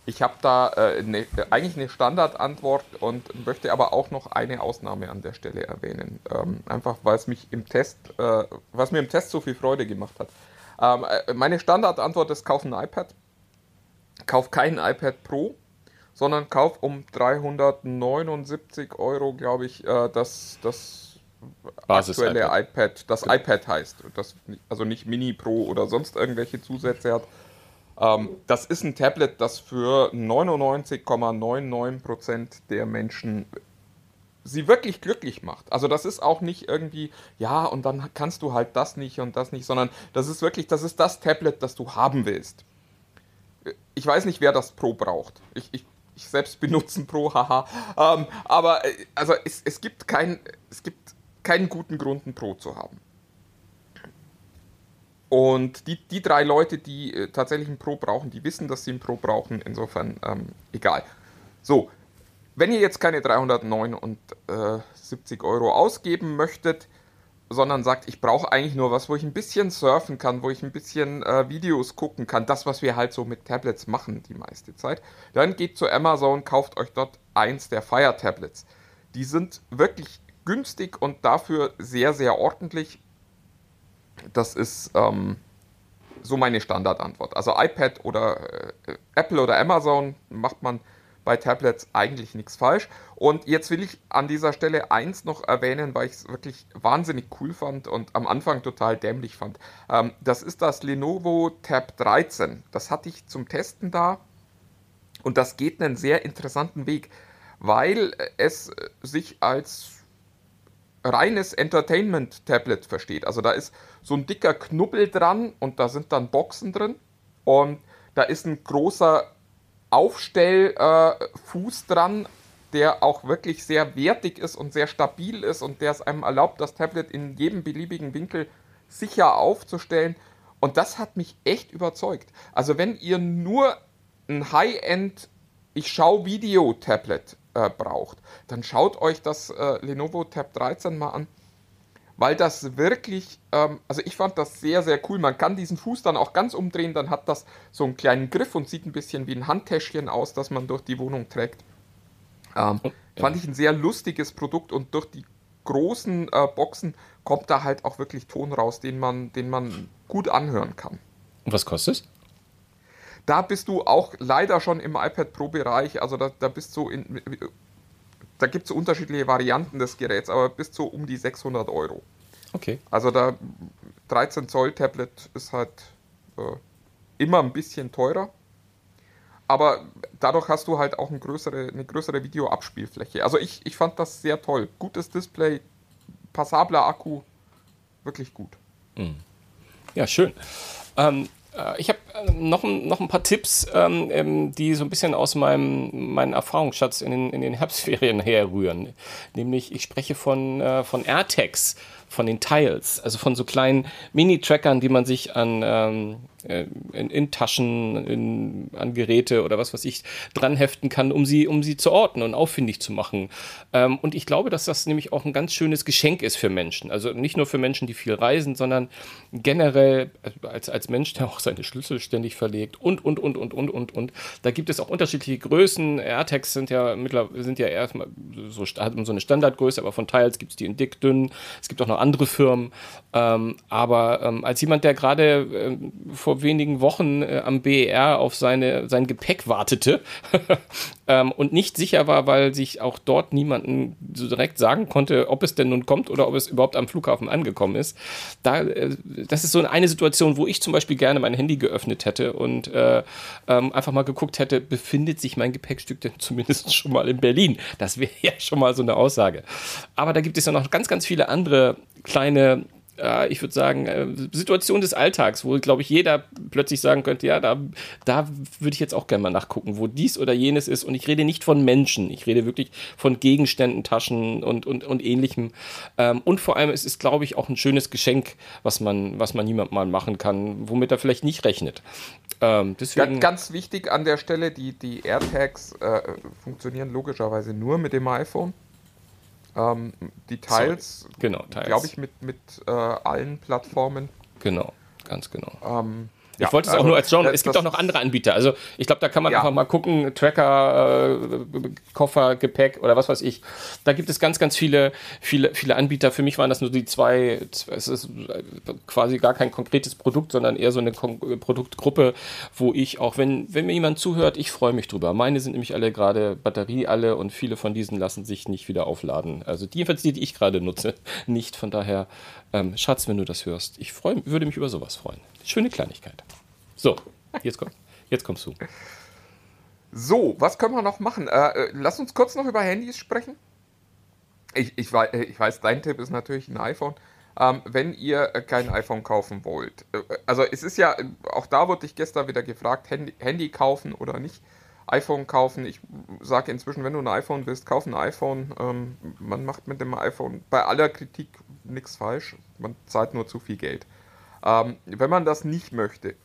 ich habe da äh, ne, eigentlich eine Standardantwort und möchte aber auch noch eine Ausnahme an der Stelle erwähnen. Ähm, einfach weil es mich im Test, äh, was mir im Test so viel Freude gemacht hat. Ähm, äh, meine Standardantwort ist: kauf ein iPad. Kauf kein iPad Pro, sondern kauf um 379 Euro, glaube ich, äh, das, das aktuelle iPad. iPad, das genau. iPad heißt. Das, also nicht Mini Pro oder sonst irgendwelche Zusätze hat. Ähm, das ist ein Tablet, das für 99,99% der Menschen sie wirklich glücklich macht. Also das ist auch nicht irgendwie, ja, und dann kannst du halt das nicht und das nicht, sondern das ist wirklich, das ist das Tablet, das du haben willst. ich weiß nicht, wer das Pro braucht. Ich, ich, ich selbst benutze ein Pro, haha. Ähm, aber äh, also es, es, gibt kein, es gibt keinen guten Grund, ein Pro zu haben. Und die, die drei Leute, die äh, tatsächlich ein Pro brauchen, die wissen, dass sie ein Pro brauchen. Insofern ähm, egal. So, wenn ihr jetzt keine 379 Euro ausgeben möchtet, sondern sagt, ich brauche eigentlich nur was, wo ich ein bisschen surfen kann, wo ich ein bisschen äh, Videos gucken kann, das, was wir halt so mit Tablets machen die meiste Zeit, dann geht zu Amazon, kauft euch dort eins der Fire Tablets. Die sind wirklich günstig und dafür sehr, sehr ordentlich. Das ist ähm, so meine Standardantwort. Also iPad oder äh, Apple oder Amazon macht man bei Tablets eigentlich nichts falsch. Und jetzt will ich an dieser Stelle eins noch erwähnen, weil ich es wirklich wahnsinnig cool fand und am Anfang total dämlich fand. Ähm, das ist das Lenovo Tab 13. Das hatte ich zum Testen da und das geht einen sehr interessanten Weg, weil es sich als reines Entertainment-Tablet versteht. Also da ist so ein dicker Knubbel dran und da sind dann Boxen drin und da ist ein großer Aufstellfuß äh, dran, der auch wirklich sehr wertig ist und sehr stabil ist und der es einem erlaubt, das Tablet in jedem beliebigen Winkel sicher aufzustellen. Und das hat mich echt überzeugt. Also wenn ihr nur ein High-End, ich schaue Video-Tablet äh, braucht, dann schaut euch das äh, Lenovo Tab 13 mal an weil das wirklich, ähm, also ich fand das sehr, sehr cool. Man kann diesen Fuß dann auch ganz umdrehen, dann hat das so einen kleinen Griff und sieht ein bisschen wie ein Handtäschchen aus, das man durch die Wohnung trägt. Ähm, ja. Fand ich ein sehr lustiges Produkt und durch die großen äh, Boxen kommt da halt auch wirklich Ton raus, den man, den man gut anhören kann. Und was kostet es? Da bist du auch leider schon im iPad Pro-Bereich, also da, da bist du in, da gibt es unterschiedliche Varianten des Geräts, aber bis zu um die 600 Euro. Okay. Also da 13 Zoll Tablet ist halt äh, immer ein bisschen teurer. Aber dadurch hast du halt auch eine größere, eine größere Videoabspielfläche. Also ich, ich fand das sehr toll. Gutes Display, passabler Akku, wirklich gut. Hm. Ja, schön. Ähm, äh, ich habe äh, noch, noch ein paar Tipps, ähm, ähm, die so ein bisschen aus meinem meinen Erfahrungsschatz in den, in den Herbstferien herrühren. Nämlich, ich spreche von, äh, von AirTags, von den Tiles, also von so kleinen Mini-Trackern, die man sich an ähm, äh, in, in, Taschen, in, an Geräte oder was weiß ich dran heften kann, um sie, um sie zu orten und auffindig zu machen. Ähm, und ich glaube, dass das nämlich auch ein ganz schönes Geschenk ist für Menschen. Also nicht nur für Menschen, die viel reisen, sondern generell als, als Mensch, der auch seine Schlüssel ständig verlegt und, und, und, und, und, und, und. Da gibt es auch unterschiedliche Größen. AirTags sind ja mittlerweile, sind ja erstmal so, so eine Standardgröße, aber von Tiles gibt es die in dick, dünn. Es gibt auch noch andere Firmen. Ähm, aber ähm, als jemand, der gerade ähm, vor wenigen Wochen äh, am BER auf seine, sein Gepäck wartete ähm, und nicht sicher war, weil sich auch dort niemanden so direkt sagen konnte, ob es denn nun kommt oder ob es überhaupt am Flughafen angekommen ist. Da, äh, das ist so eine Situation, wo ich zum Beispiel gerne mein Handy geöffnet hätte und äh, ähm, einfach mal geguckt hätte, befindet sich mein Gepäckstück denn zumindest schon mal in Berlin? Das wäre ja schon mal so eine Aussage. Aber da gibt es ja noch ganz, ganz viele andere kleine äh, ich würde sagen, äh, Situation des Alltags, wo, glaube ich, jeder plötzlich sagen könnte, ja, da, da würde ich jetzt auch gerne mal nachgucken, wo dies oder jenes ist. Und ich rede nicht von Menschen, ich rede wirklich von Gegenständen, Taschen und, und, und ähnlichem. Ähm, und vor allem, es ist, glaube ich, auch ein schönes Geschenk, was man, was man niemand mal machen kann, womit er vielleicht nicht rechnet. Ähm, deswegen ganz, wichtig an der Stelle, die, die AirTags äh, funktionieren logischerweise nur mit dem iPhone. Ähm, die Teils, genau, glaube ich, mit, mit äh, allen Plattformen. Genau, ganz genau. Ähm, ich wollte es also, auch nur als Genre. Es gibt auch noch andere Anbieter. Also ich glaube, da kann man ja. einfach mal gucken, Tracker, äh, Koffer, Gepäck oder was weiß ich. Da gibt es ganz, ganz viele, viele, viele Anbieter. Für mich waren das nur die zwei. Es ist quasi gar kein konkretes Produkt, sondern eher so eine Kon Produktgruppe, wo ich auch, wenn, wenn mir jemand zuhört, ich freue mich drüber. Meine sind nämlich alle gerade Batterie alle und viele von diesen lassen sich nicht wieder aufladen. Also die, jedenfalls die, die ich gerade nutze, nicht. Von daher, ähm, Schatz, wenn du das hörst, ich freu, würde mich über sowas freuen. Schöne Kleinigkeit. So, jetzt, komm, jetzt kommst du. So, was können wir noch machen? Äh, äh, lass uns kurz noch über Handys sprechen. Ich, ich, weiß, äh, ich weiß, dein Tipp ist natürlich ein iPhone. ähm, wenn ihr kein iPhone kaufen wollt. Äh, also es ist ja, auch da wurde ich gestern wieder gefragt, Handy, Handy kaufen oder nicht. iPhone kaufen. Ich sage inzwischen, wenn du ein iPhone willst, kauf ein iPhone. Ähm, man macht mit dem iPhone bei aller Kritik nichts falsch. Man zahlt nur zu viel Geld. Ähm, wenn man das nicht möchte,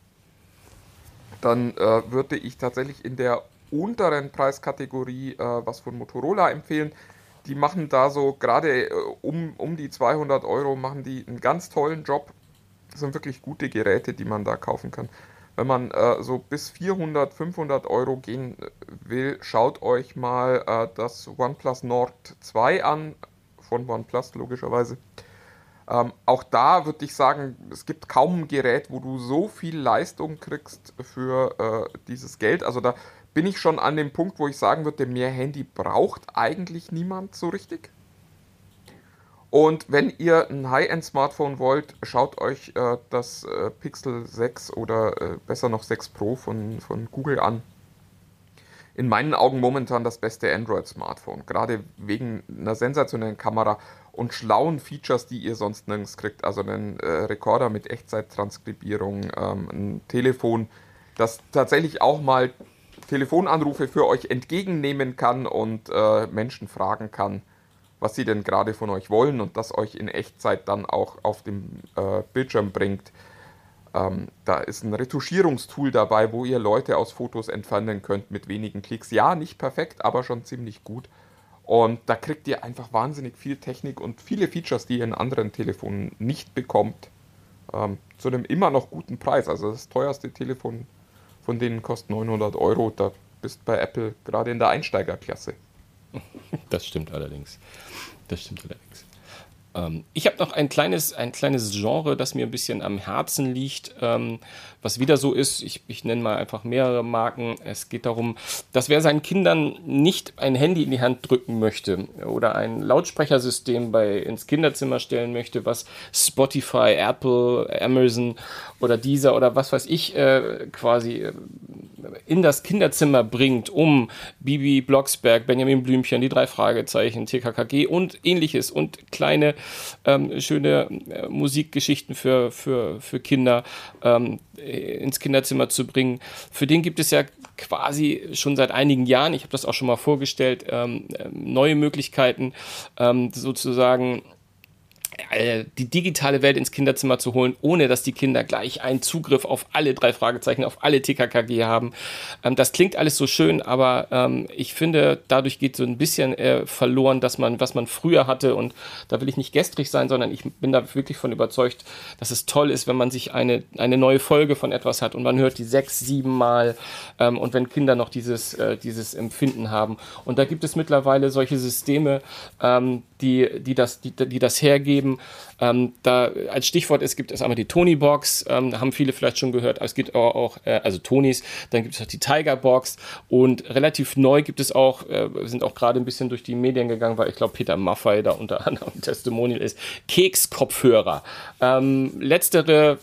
dann äh, würde ich tatsächlich in der unteren Preiskategorie äh, was von Motorola empfehlen. Die machen da so gerade äh, um, um die 200 Euro machen die einen ganz tollen Job. Das sind wirklich gute Geräte, die man da kaufen kann. Wenn man äh, so bis 400, 500 Euro gehen will, schaut euch mal äh, das OnePlus Nord 2 an, von OnePlus logischerweise. Ähm, auch da würde ich sagen, es gibt kaum ein Gerät, wo du so viel Leistung kriegst für äh, dieses Geld. Also da bin ich schon an dem Punkt, wo ich sagen würde, mehr Handy braucht eigentlich niemand so richtig. Und wenn ihr ein High-End-Smartphone wollt, schaut euch äh, das äh, Pixel 6 oder äh, besser noch 6 Pro von, von Google an. In meinen Augen momentan das beste Android-Smartphone, gerade wegen einer sensationellen Kamera und schlauen Features, die ihr sonst nirgends kriegt. Also einen äh, Rekorder mit Echtzeit-Transkribierung, ähm, ein Telefon, das tatsächlich auch mal Telefonanrufe für euch entgegennehmen kann und äh, Menschen fragen kann, was sie denn gerade von euch wollen und das euch in Echtzeit dann auch auf dem äh, Bildschirm bringt. Ähm, da ist ein Retuschierungstool dabei, wo ihr Leute aus Fotos entfernen könnt mit wenigen Klicks. Ja, nicht perfekt, aber schon ziemlich gut. Und da kriegt ihr einfach wahnsinnig viel Technik und viele Features, die ihr in anderen Telefonen nicht bekommt, ähm, zu einem immer noch guten Preis. Also das teuerste Telefon von denen kostet 900 Euro. Da bist bei Apple gerade in der Einsteigerklasse. Das stimmt allerdings. Das stimmt allerdings. Ähm, ich habe noch ein kleines, ein kleines Genre, das mir ein bisschen am Herzen liegt, ähm, was wieder so ist. Ich, ich nenne mal einfach mehrere Marken. Es geht darum, dass wer seinen Kindern nicht ein Handy in die Hand drücken möchte oder ein Lautsprechersystem bei, ins Kinderzimmer stellen möchte, was Spotify, Apple, Amazon oder dieser oder was weiß ich äh, quasi äh, in das Kinderzimmer bringt, um Bibi Blocksberg, Benjamin Blümchen, die drei Fragezeichen, TKKG und ähnliches und kleine ähm, schöne äh, Musikgeschichten für, für, für Kinder ähm, ins Kinderzimmer zu bringen. Für den gibt es ja quasi schon seit einigen Jahren, ich habe das auch schon mal vorgestellt, ähm, ähm neue Möglichkeiten ähm, sozusagen äh, die digitale Welt ins Kinderzimmer zu holen, ohne dass die Kinder gleich einen Zugriff auf alle drei Fragezeichen, auf alle TKKG haben. Ähm, das klingt alles so schön, aber ähm, ich finde, dadurch geht so ein bisschen äh, verloren, dass man, was man früher hatte. Und da will ich nicht gestrig sein, sondern ich bin da wirklich von überzeugt, dass es toll ist, wenn man sich eine, eine neue Folge von etwas hat und man hört die sechs, sieben Mal ähm, und wenn Kinder noch dieses, äh, dieses Empfinden haben. Und da gibt es mittlerweile solche Systeme, ähm, die, die, das, die, die das hergeben. Ähm, da als Stichwort ist, gibt es einmal die Tony-Box, ähm, haben viele vielleicht schon gehört, es gibt auch, auch äh, also Tonys, dann gibt es auch die Tiger-Box und relativ neu gibt es auch, äh, sind auch gerade ein bisschen durch die Medien gegangen, weil ich glaube, Peter Maffei da unter anderem Testimonial ist, Keks-Kopfhörer. Ähm, letztere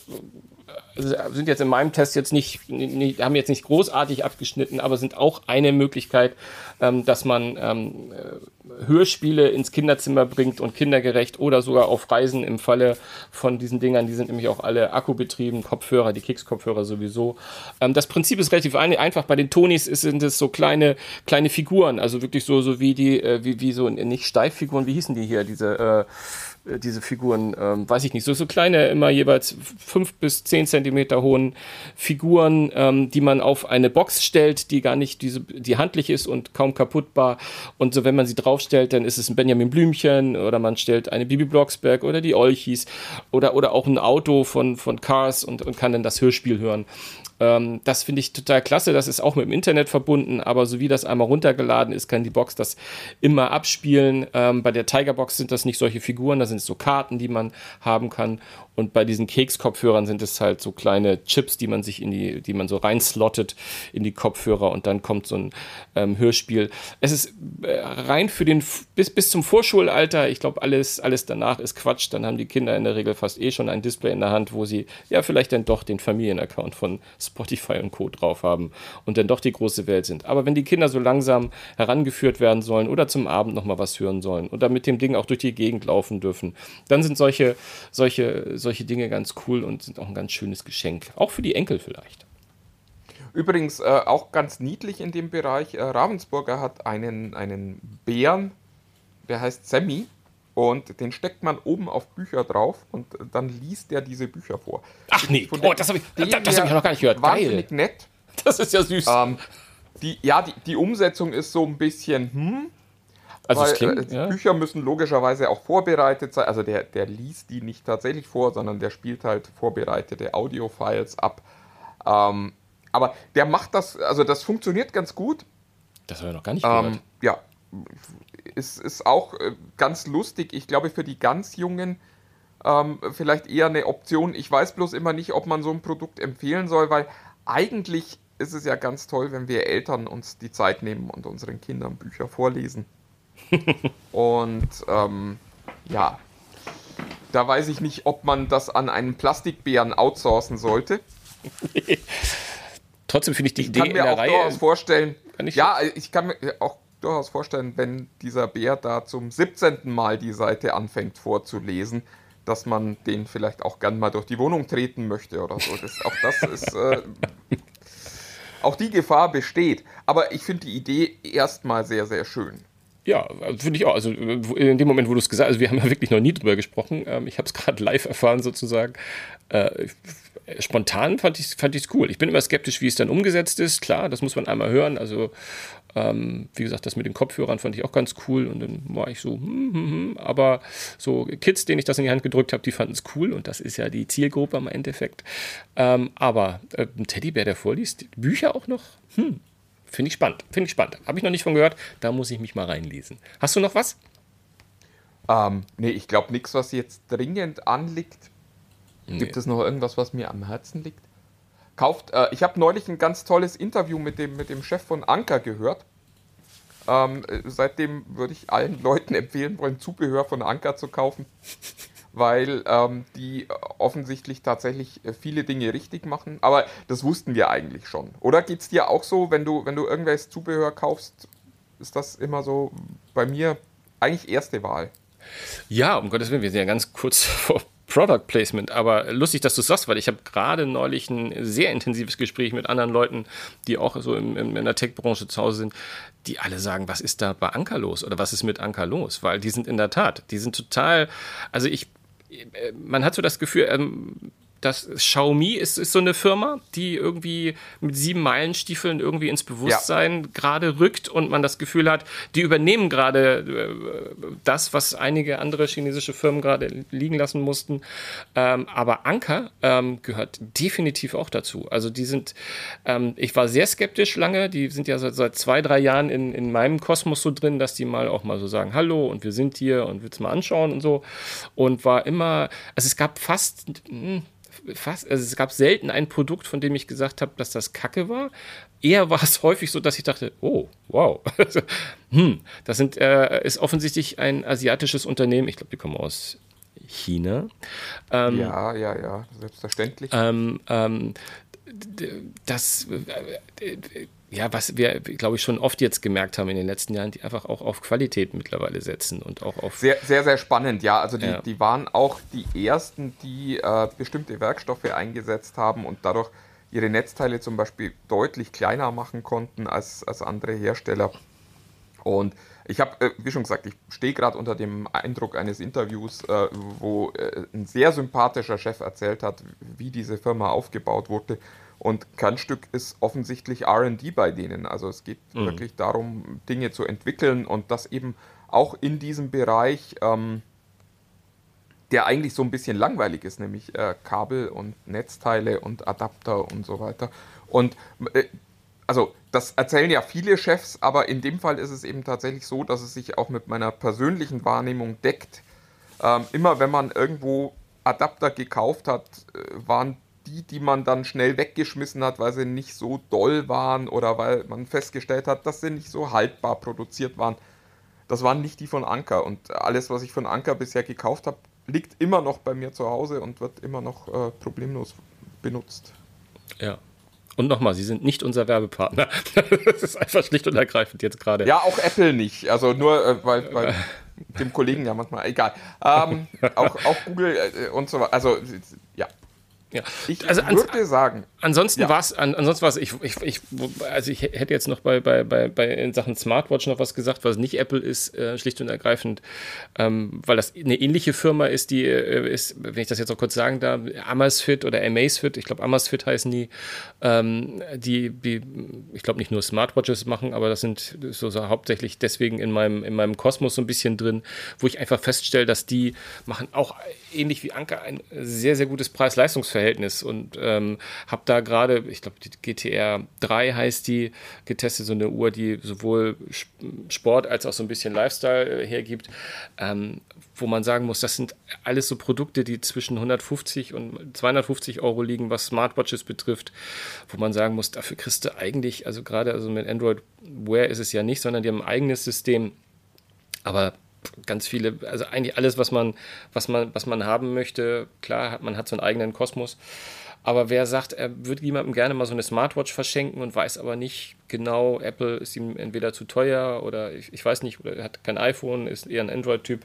sind jetzt in meinem Test jetzt nicht, nicht, haben jetzt nicht großartig abgeschnitten, aber sind auch eine Möglichkeit, ähm, dass man ähm, äh, Hörspiele ins Kinderzimmer bringt und kindergerecht oder sogar auf Reisen im Falle von diesen Dingern, die sind nämlich auch alle akkubetrieben, Kopfhörer, die Kicks-Kopfhörer sowieso. Ähm, das Prinzip ist relativ einfach. Bei den Tonys sind es so kleine, kleine Figuren, also wirklich so, so wie die, äh, wie, wie so, nicht Steiffiguren, wie hießen die hier, diese, äh, diese Figuren, ähm, weiß ich nicht, so, so kleine, immer jeweils fünf bis zehn Zentimeter hohen Figuren, ähm, die man auf eine Box stellt, die gar nicht diese, die handlich ist und kaum kaputtbar. Und so, wenn man sie draufstellt, dann ist es ein Benjamin Blümchen oder man stellt eine Bibi Blocksberg oder die Olchis oder, oder auch ein Auto von, von Cars und, und kann dann das Hörspiel hören. Ähm, das finde ich total klasse. Das ist auch mit dem Internet verbunden, aber so wie das einmal runtergeladen ist, kann die Box das immer abspielen. Ähm, bei der Tiger Box sind das nicht solche Figuren, da sind es so Karten, die man haben kann. Und bei diesen Keks-Kopfhörern sind es halt so kleine Chips, die man sich in die, die man so reinslottet in die Kopfhörer und dann kommt so ein ähm, Hörspiel. Es ist äh, rein für den, bis, bis zum Vorschulalter, ich glaube, alles, alles danach ist Quatsch. Dann haben die Kinder in der Regel fast eh schon ein Display in der Hand, wo sie ja vielleicht dann doch den Familienaccount von Spotify und Co. drauf haben und dann doch die große Welt sind. Aber wenn die Kinder so langsam herangeführt werden sollen oder zum Abend nochmal was hören sollen oder mit dem Ding auch durch die Gegend laufen dürfen, dann sind solche, solche, solche Dinge ganz cool und sind auch ein ganz schönes Geschenk. Auch für die Enkel vielleicht. Übrigens äh, auch ganz niedlich in dem Bereich. Äh, Ravensburger hat einen, einen Bären, der heißt Sammy. Und den steckt man oben auf Bücher drauf und dann liest der diese Bücher vor. Ach nee, oh, das habe ich, das, das hab ich noch gar nicht gehört. Wahnsinnig Geil. nett. Das ist ja süß. Ähm, die, ja, die, die Umsetzung ist so ein bisschen, hm, also weil, klingt, äh, ja. Bücher müssen logischerweise auch vorbereitet sein. Also der, der liest die nicht tatsächlich vor, sondern der spielt halt vorbereitete Audio-Files ab. Ähm, aber der macht das, also das funktioniert ganz gut. Das habe ich noch gar nicht gehört. Ähm, ja, ist, ist auch äh, ganz lustig. Ich glaube, für die ganz Jungen ähm, vielleicht eher eine Option. Ich weiß bloß immer nicht, ob man so ein Produkt empfehlen soll, weil eigentlich ist es ja ganz toll, wenn wir Eltern uns die Zeit nehmen und unseren Kindern Bücher vorlesen. Und ähm, ja, da weiß ich nicht, ob man das an einen Plastikbären outsourcen sollte. Trotzdem finde ich die ich Idee kann mir auch Reihe durchaus vorstellen. Ich ja, ich kann mir auch durchaus vorstellen, wenn dieser Bär da zum 17. Mal die Seite anfängt vorzulesen, dass man den vielleicht auch gern mal durch die Wohnung treten möchte oder so. Das, auch das ist. Äh, auch die Gefahr besteht. Aber ich finde die Idee erstmal sehr, sehr schön. Ja, finde ich auch. Also in dem Moment, wo du es gesagt hast, also wir haben ja wirklich noch nie drüber gesprochen. Ähm, ich habe es gerade live erfahren sozusagen. Äh, spontan fand ich es fand cool. Ich bin immer skeptisch, wie es dann umgesetzt ist. Klar, das muss man einmal hören. Also ähm, wie gesagt, das mit den Kopfhörern fand ich auch ganz cool und dann war ich so, hm, hm, hm. aber so Kids, denen ich das in die Hand gedrückt habe, die fanden es cool und das ist ja die Zielgruppe im Endeffekt. Ähm, aber äh, ein Teddybär, der vorliest, Bücher auch noch, hm, finde ich spannend, finde ich spannend. Habe ich noch nicht von gehört, da muss ich mich mal reinlesen. Hast du noch was? Ähm, nee, ich glaube nichts, was jetzt dringend anliegt. Nee. Gibt es noch irgendwas, was mir am Herzen liegt? Kauft, äh, ich habe neulich ein ganz tolles Interview mit dem, mit dem Chef von Anker gehört. Ähm, äh, seitdem würde ich allen Leuten empfehlen wollen, Zubehör von Anker zu kaufen, weil ähm, die offensichtlich tatsächlich äh, viele Dinge richtig machen. Aber das wussten wir eigentlich schon. Oder geht es dir auch so, wenn du, wenn du irgendwelches Zubehör kaufst, ist das immer so bei mir eigentlich erste Wahl? Ja, um Gottes Willen, wir sind ja ganz kurz vor Product Placement, aber lustig, dass du es sagst, weil ich habe gerade neulich ein sehr intensives Gespräch mit anderen Leuten, die auch so in, in, in der Tech-Branche zu Hause sind, die alle sagen, was ist da bei Anker los oder was ist mit Anker los? Weil die sind in der Tat, die sind total, also ich, man hat so das Gefühl, ähm, das Xiaomi ist, ist so eine Firma, die irgendwie mit sieben Meilenstiefeln irgendwie ins Bewusstsein ja. gerade rückt und man das Gefühl hat, die übernehmen gerade äh, das, was einige andere chinesische Firmen gerade liegen lassen mussten. Ähm, aber Anker ähm, gehört definitiv auch dazu. Also die sind, ähm, ich war sehr skeptisch lange, die sind ja seit, seit zwei, drei Jahren in, in meinem Kosmos so drin, dass die mal auch mal so sagen, hallo und wir sind hier und willst mal anschauen und so. Und war immer, also es gab fast, mh, fast, also es gab selten ein Produkt, von dem ich gesagt habe, dass das Kacke war. Eher war es häufig so, dass ich dachte, oh, wow, hm, das sind, äh, ist offensichtlich ein asiatisches Unternehmen. Ich glaube, die kommen aus China. Ähm, ja, ja, ja, selbstverständlich. Ähm, ähm, das, äh, ja, was wir, glaube ich, schon oft jetzt gemerkt haben in den letzten Jahren, die einfach auch auf Qualität mittlerweile setzen und auch auf. Sehr, sehr, sehr spannend, ja. Also die, ja. die waren auch die ersten, die äh, bestimmte Werkstoffe eingesetzt haben und dadurch ihre Netzteile zum Beispiel deutlich kleiner machen konnten als, als andere Hersteller. Und ich habe, äh, wie schon gesagt, ich stehe gerade unter dem Eindruck eines Interviews, äh, wo äh, ein sehr sympathischer Chef erzählt hat, wie diese Firma aufgebaut wurde und Kernstück ist offensichtlich RD bei denen. Also es geht mhm. wirklich darum, Dinge zu entwickeln und das eben auch in diesem Bereich, ähm, der eigentlich so ein bisschen langweilig ist, nämlich äh, Kabel und Netzteile und Adapter und so weiter. Und äh, also das erzählen ja viele Chefs, aber in dem Fall ist es eben tatsächlich so, dass es sich auch mit meiner persönlichen Wahrnehmung deckt. Ähm, immer wenn man irgendwo Adapter gekauft hat, äh, waren die, die man dann schnell weggeschmissen hat, weil sie nicht so doll waren oder weil man festgestellt hat, dass sie nicht so haltbar produziert waren. Das waren nicht die von Anker. Und alles, was ich von Anker bisher gekauft habe, liegt immer noch bei mir zu Hause und wird immer noch äh, problemlos benutzt. Ja. Und nochmal, Sie sind nicht unser Werbepartner. das ist einfach schlicht und ergreifend jetzt gerade. Ja, auch Apple nicht. Also nur, äh, weil, weil dem Kollegen ja manchmal, egal. Ähm, auch, auch Google äh, und so weiter. Also, ja. Ja. Ich Also ans- würde sagen, Ansonsten Ja. war es, an, ansonsten war es, ich, ich, ich, also ich hätte jetzt noch bei, bei, bei, bei in Sachen Smartwatch noch was gesagt, was nicht Apple ist, äh, schlicht und ergreifend, ähm, weil das eine ähnliche Firma ist, die äh, ist, wenn ich das jetzt noch kurz sagen darf, Amazfit oder Amazfit, ich glaube Amazfit heißen die, ähm, die, die, ich glaube nicht nur Smartwatches machen, aber das sind so, so hauptsächlich deswegen in meinem, in meinem Kosmos so ein bisschen drin, wo ich einfach feststelle, dass die machen auch ähnlich wie Anker ein sehr, sehr gutes Preis-Leistungs-Verhältnis und ähm, habe da gerade, ich glaube, die GTR 3 heißt die, getestet, so eine Uhr, die sowohl Sp- Sport als auch so ein bisschen Lifestyle äh, hergibt, ähm, wo man sagen muss, das sind alles so Produkte, die zwischen 150 und 250 Euro liegen, was Smartwatches betrifft, wo man sagen muss, dafür kriegst du eigentlich, also gerade also mit Android Wear ist es ja nicht, sondern die haben ein eigenes System, aber ganz viele, also eigentlich alles, was man, was man, was man haben möchte, klar, man hat so einen eigenen Kosmos. Aber wer sagt, er würde jemandem gerne mal so eine Smartwatch verschenken und weiß aber nicht genau, Apple ist ihm entweder zu teuer oder ich, ich weiß nicht, oder er hat kein iPhone, ist eher ein Android-Typ,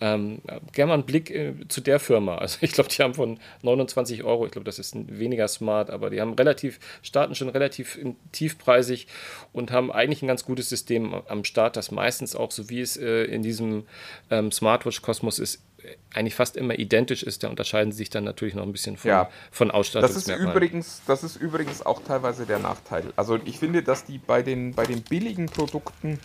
ähm, gerne mal einen Blick äh, zu der Firma. Also ich glaube, die haben von 29 Euro, ich glaube, das ist weniger smart, aber die haben relativ, starten schon relativ tiefpreisig und haben eigentlich ein ganz gutes System am Start, das meistens auch, so wie es äh, in diesem ähm, Smartwatch-Kosmos ist, eigentlich fast immer identisch ist. Da unterscheiden sie sich dann natürlich noch ein bisschen von, Ja. von Das ist, Ausstattungsmerkmalen. übrigens, das ist übrigens auch teilweise der Nachteil. Also ich finde, dass die bei den, bei den billigen Produkten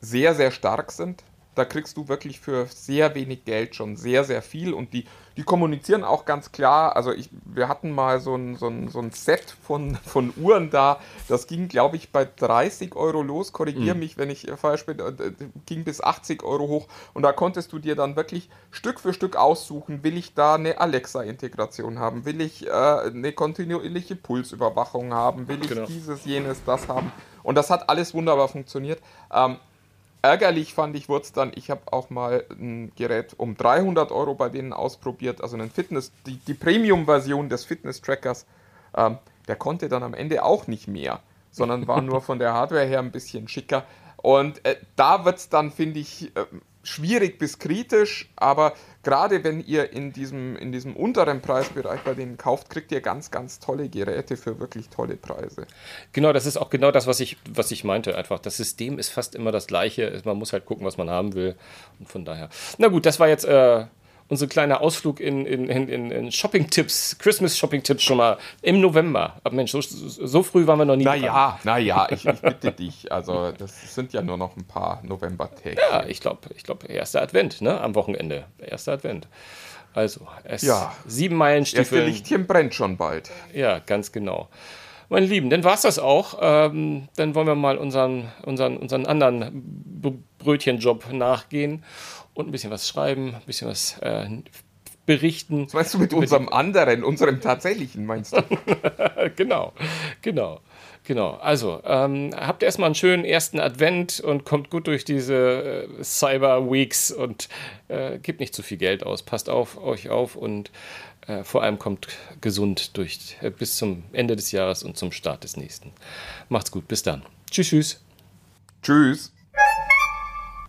sehr, sehr stark sind. Da kriegst du wirklich für sehr wenig Geld schon sehr, sehr viel und die, die kommunizieren auch ganz klar. Also ich, wir hatten mal so ein, so ein, so ein Set von, von Uhren da, das ging, glaube ich, bei 30 Euro los. Korrigiere mich, wenn ich falsch bin, äh, ging bis 80 Euro hoch und da konntest du dir dann wirklich Stück für Stück aussuchen, will ich da eine Alexa-Integration haben, will ich äh, eine kontinuierliche Pulsüberwachung haben, will ich Genau. dieses, jenes, das haben. Und das hat alles wunderbar funktioniert. Ähm, ärgerlich fand ich, wurde es dann, ich habe auch mal ein Gerät um 300 Euro bei denen ausprobiert, also einen Fitness, die, die Premium-Version des Fitness-Trackers, ähm, der konnte dann am Ende auch nicht mehr, sondern war nur von der Hardware her ein bisschen schicker. Und äh, da wird es dann, finde ich, äh, schwierig bis kritisch, aber gerade wenn ihr in diesem, in diesem unteren Preisbereich bei denen kauft, kriegt ihr ganz, ganz tolle Geräte für wirklich tolle Preise. Genau, das ist auch genau das, was ich, was ich meinte. Einfach, das System ist fast immer das gleiche. Man muss halt gucken, was man haben will. Und von daher. Na gut, das war jetzt äh, unser kleiner Ausflug in, in, in, in- in Shopping-Tipps, Christmas-Shopping-Tipps schon mal im November. Aber Mensch, so, so früh waren wir noch nie. Naja, naja, ich, ich bitte dich. Also, das sind ja nur noch ein paar November-Tage. Ja, ich glaube, ich glaub, erster Advent, ne? Am Wochenende. Erster Advent. Also, es Ja. sieben Meilen Erste Stiefel. Lichtchen brennt schon bald. Ja, ganz genau. Meine Lieben, dann war es das auch. Ähm, dann wollen wir mal unseren, unseren, unseren anderen Brötchenjob nachgehen und ein bisschen was schreiben, ein bisschen was äh, berichten. Was meinst du mit unserem anderen, unserem tatsächlichen, meinst du? genau, genau, genau. Also, ähm, habt erstmal einen schönen ersten Advent und kommt gut durch diese äh, Cyber Weeks und äh, gebt nicht zu viel Geld aus. Passt auf euch auf und äh, vor allem kommt gesund durch äh, bis zum Ende des Jahres und zum Start des nächsten. Macht's gut, bis dann. Tschüss, tschüss. Tschüss.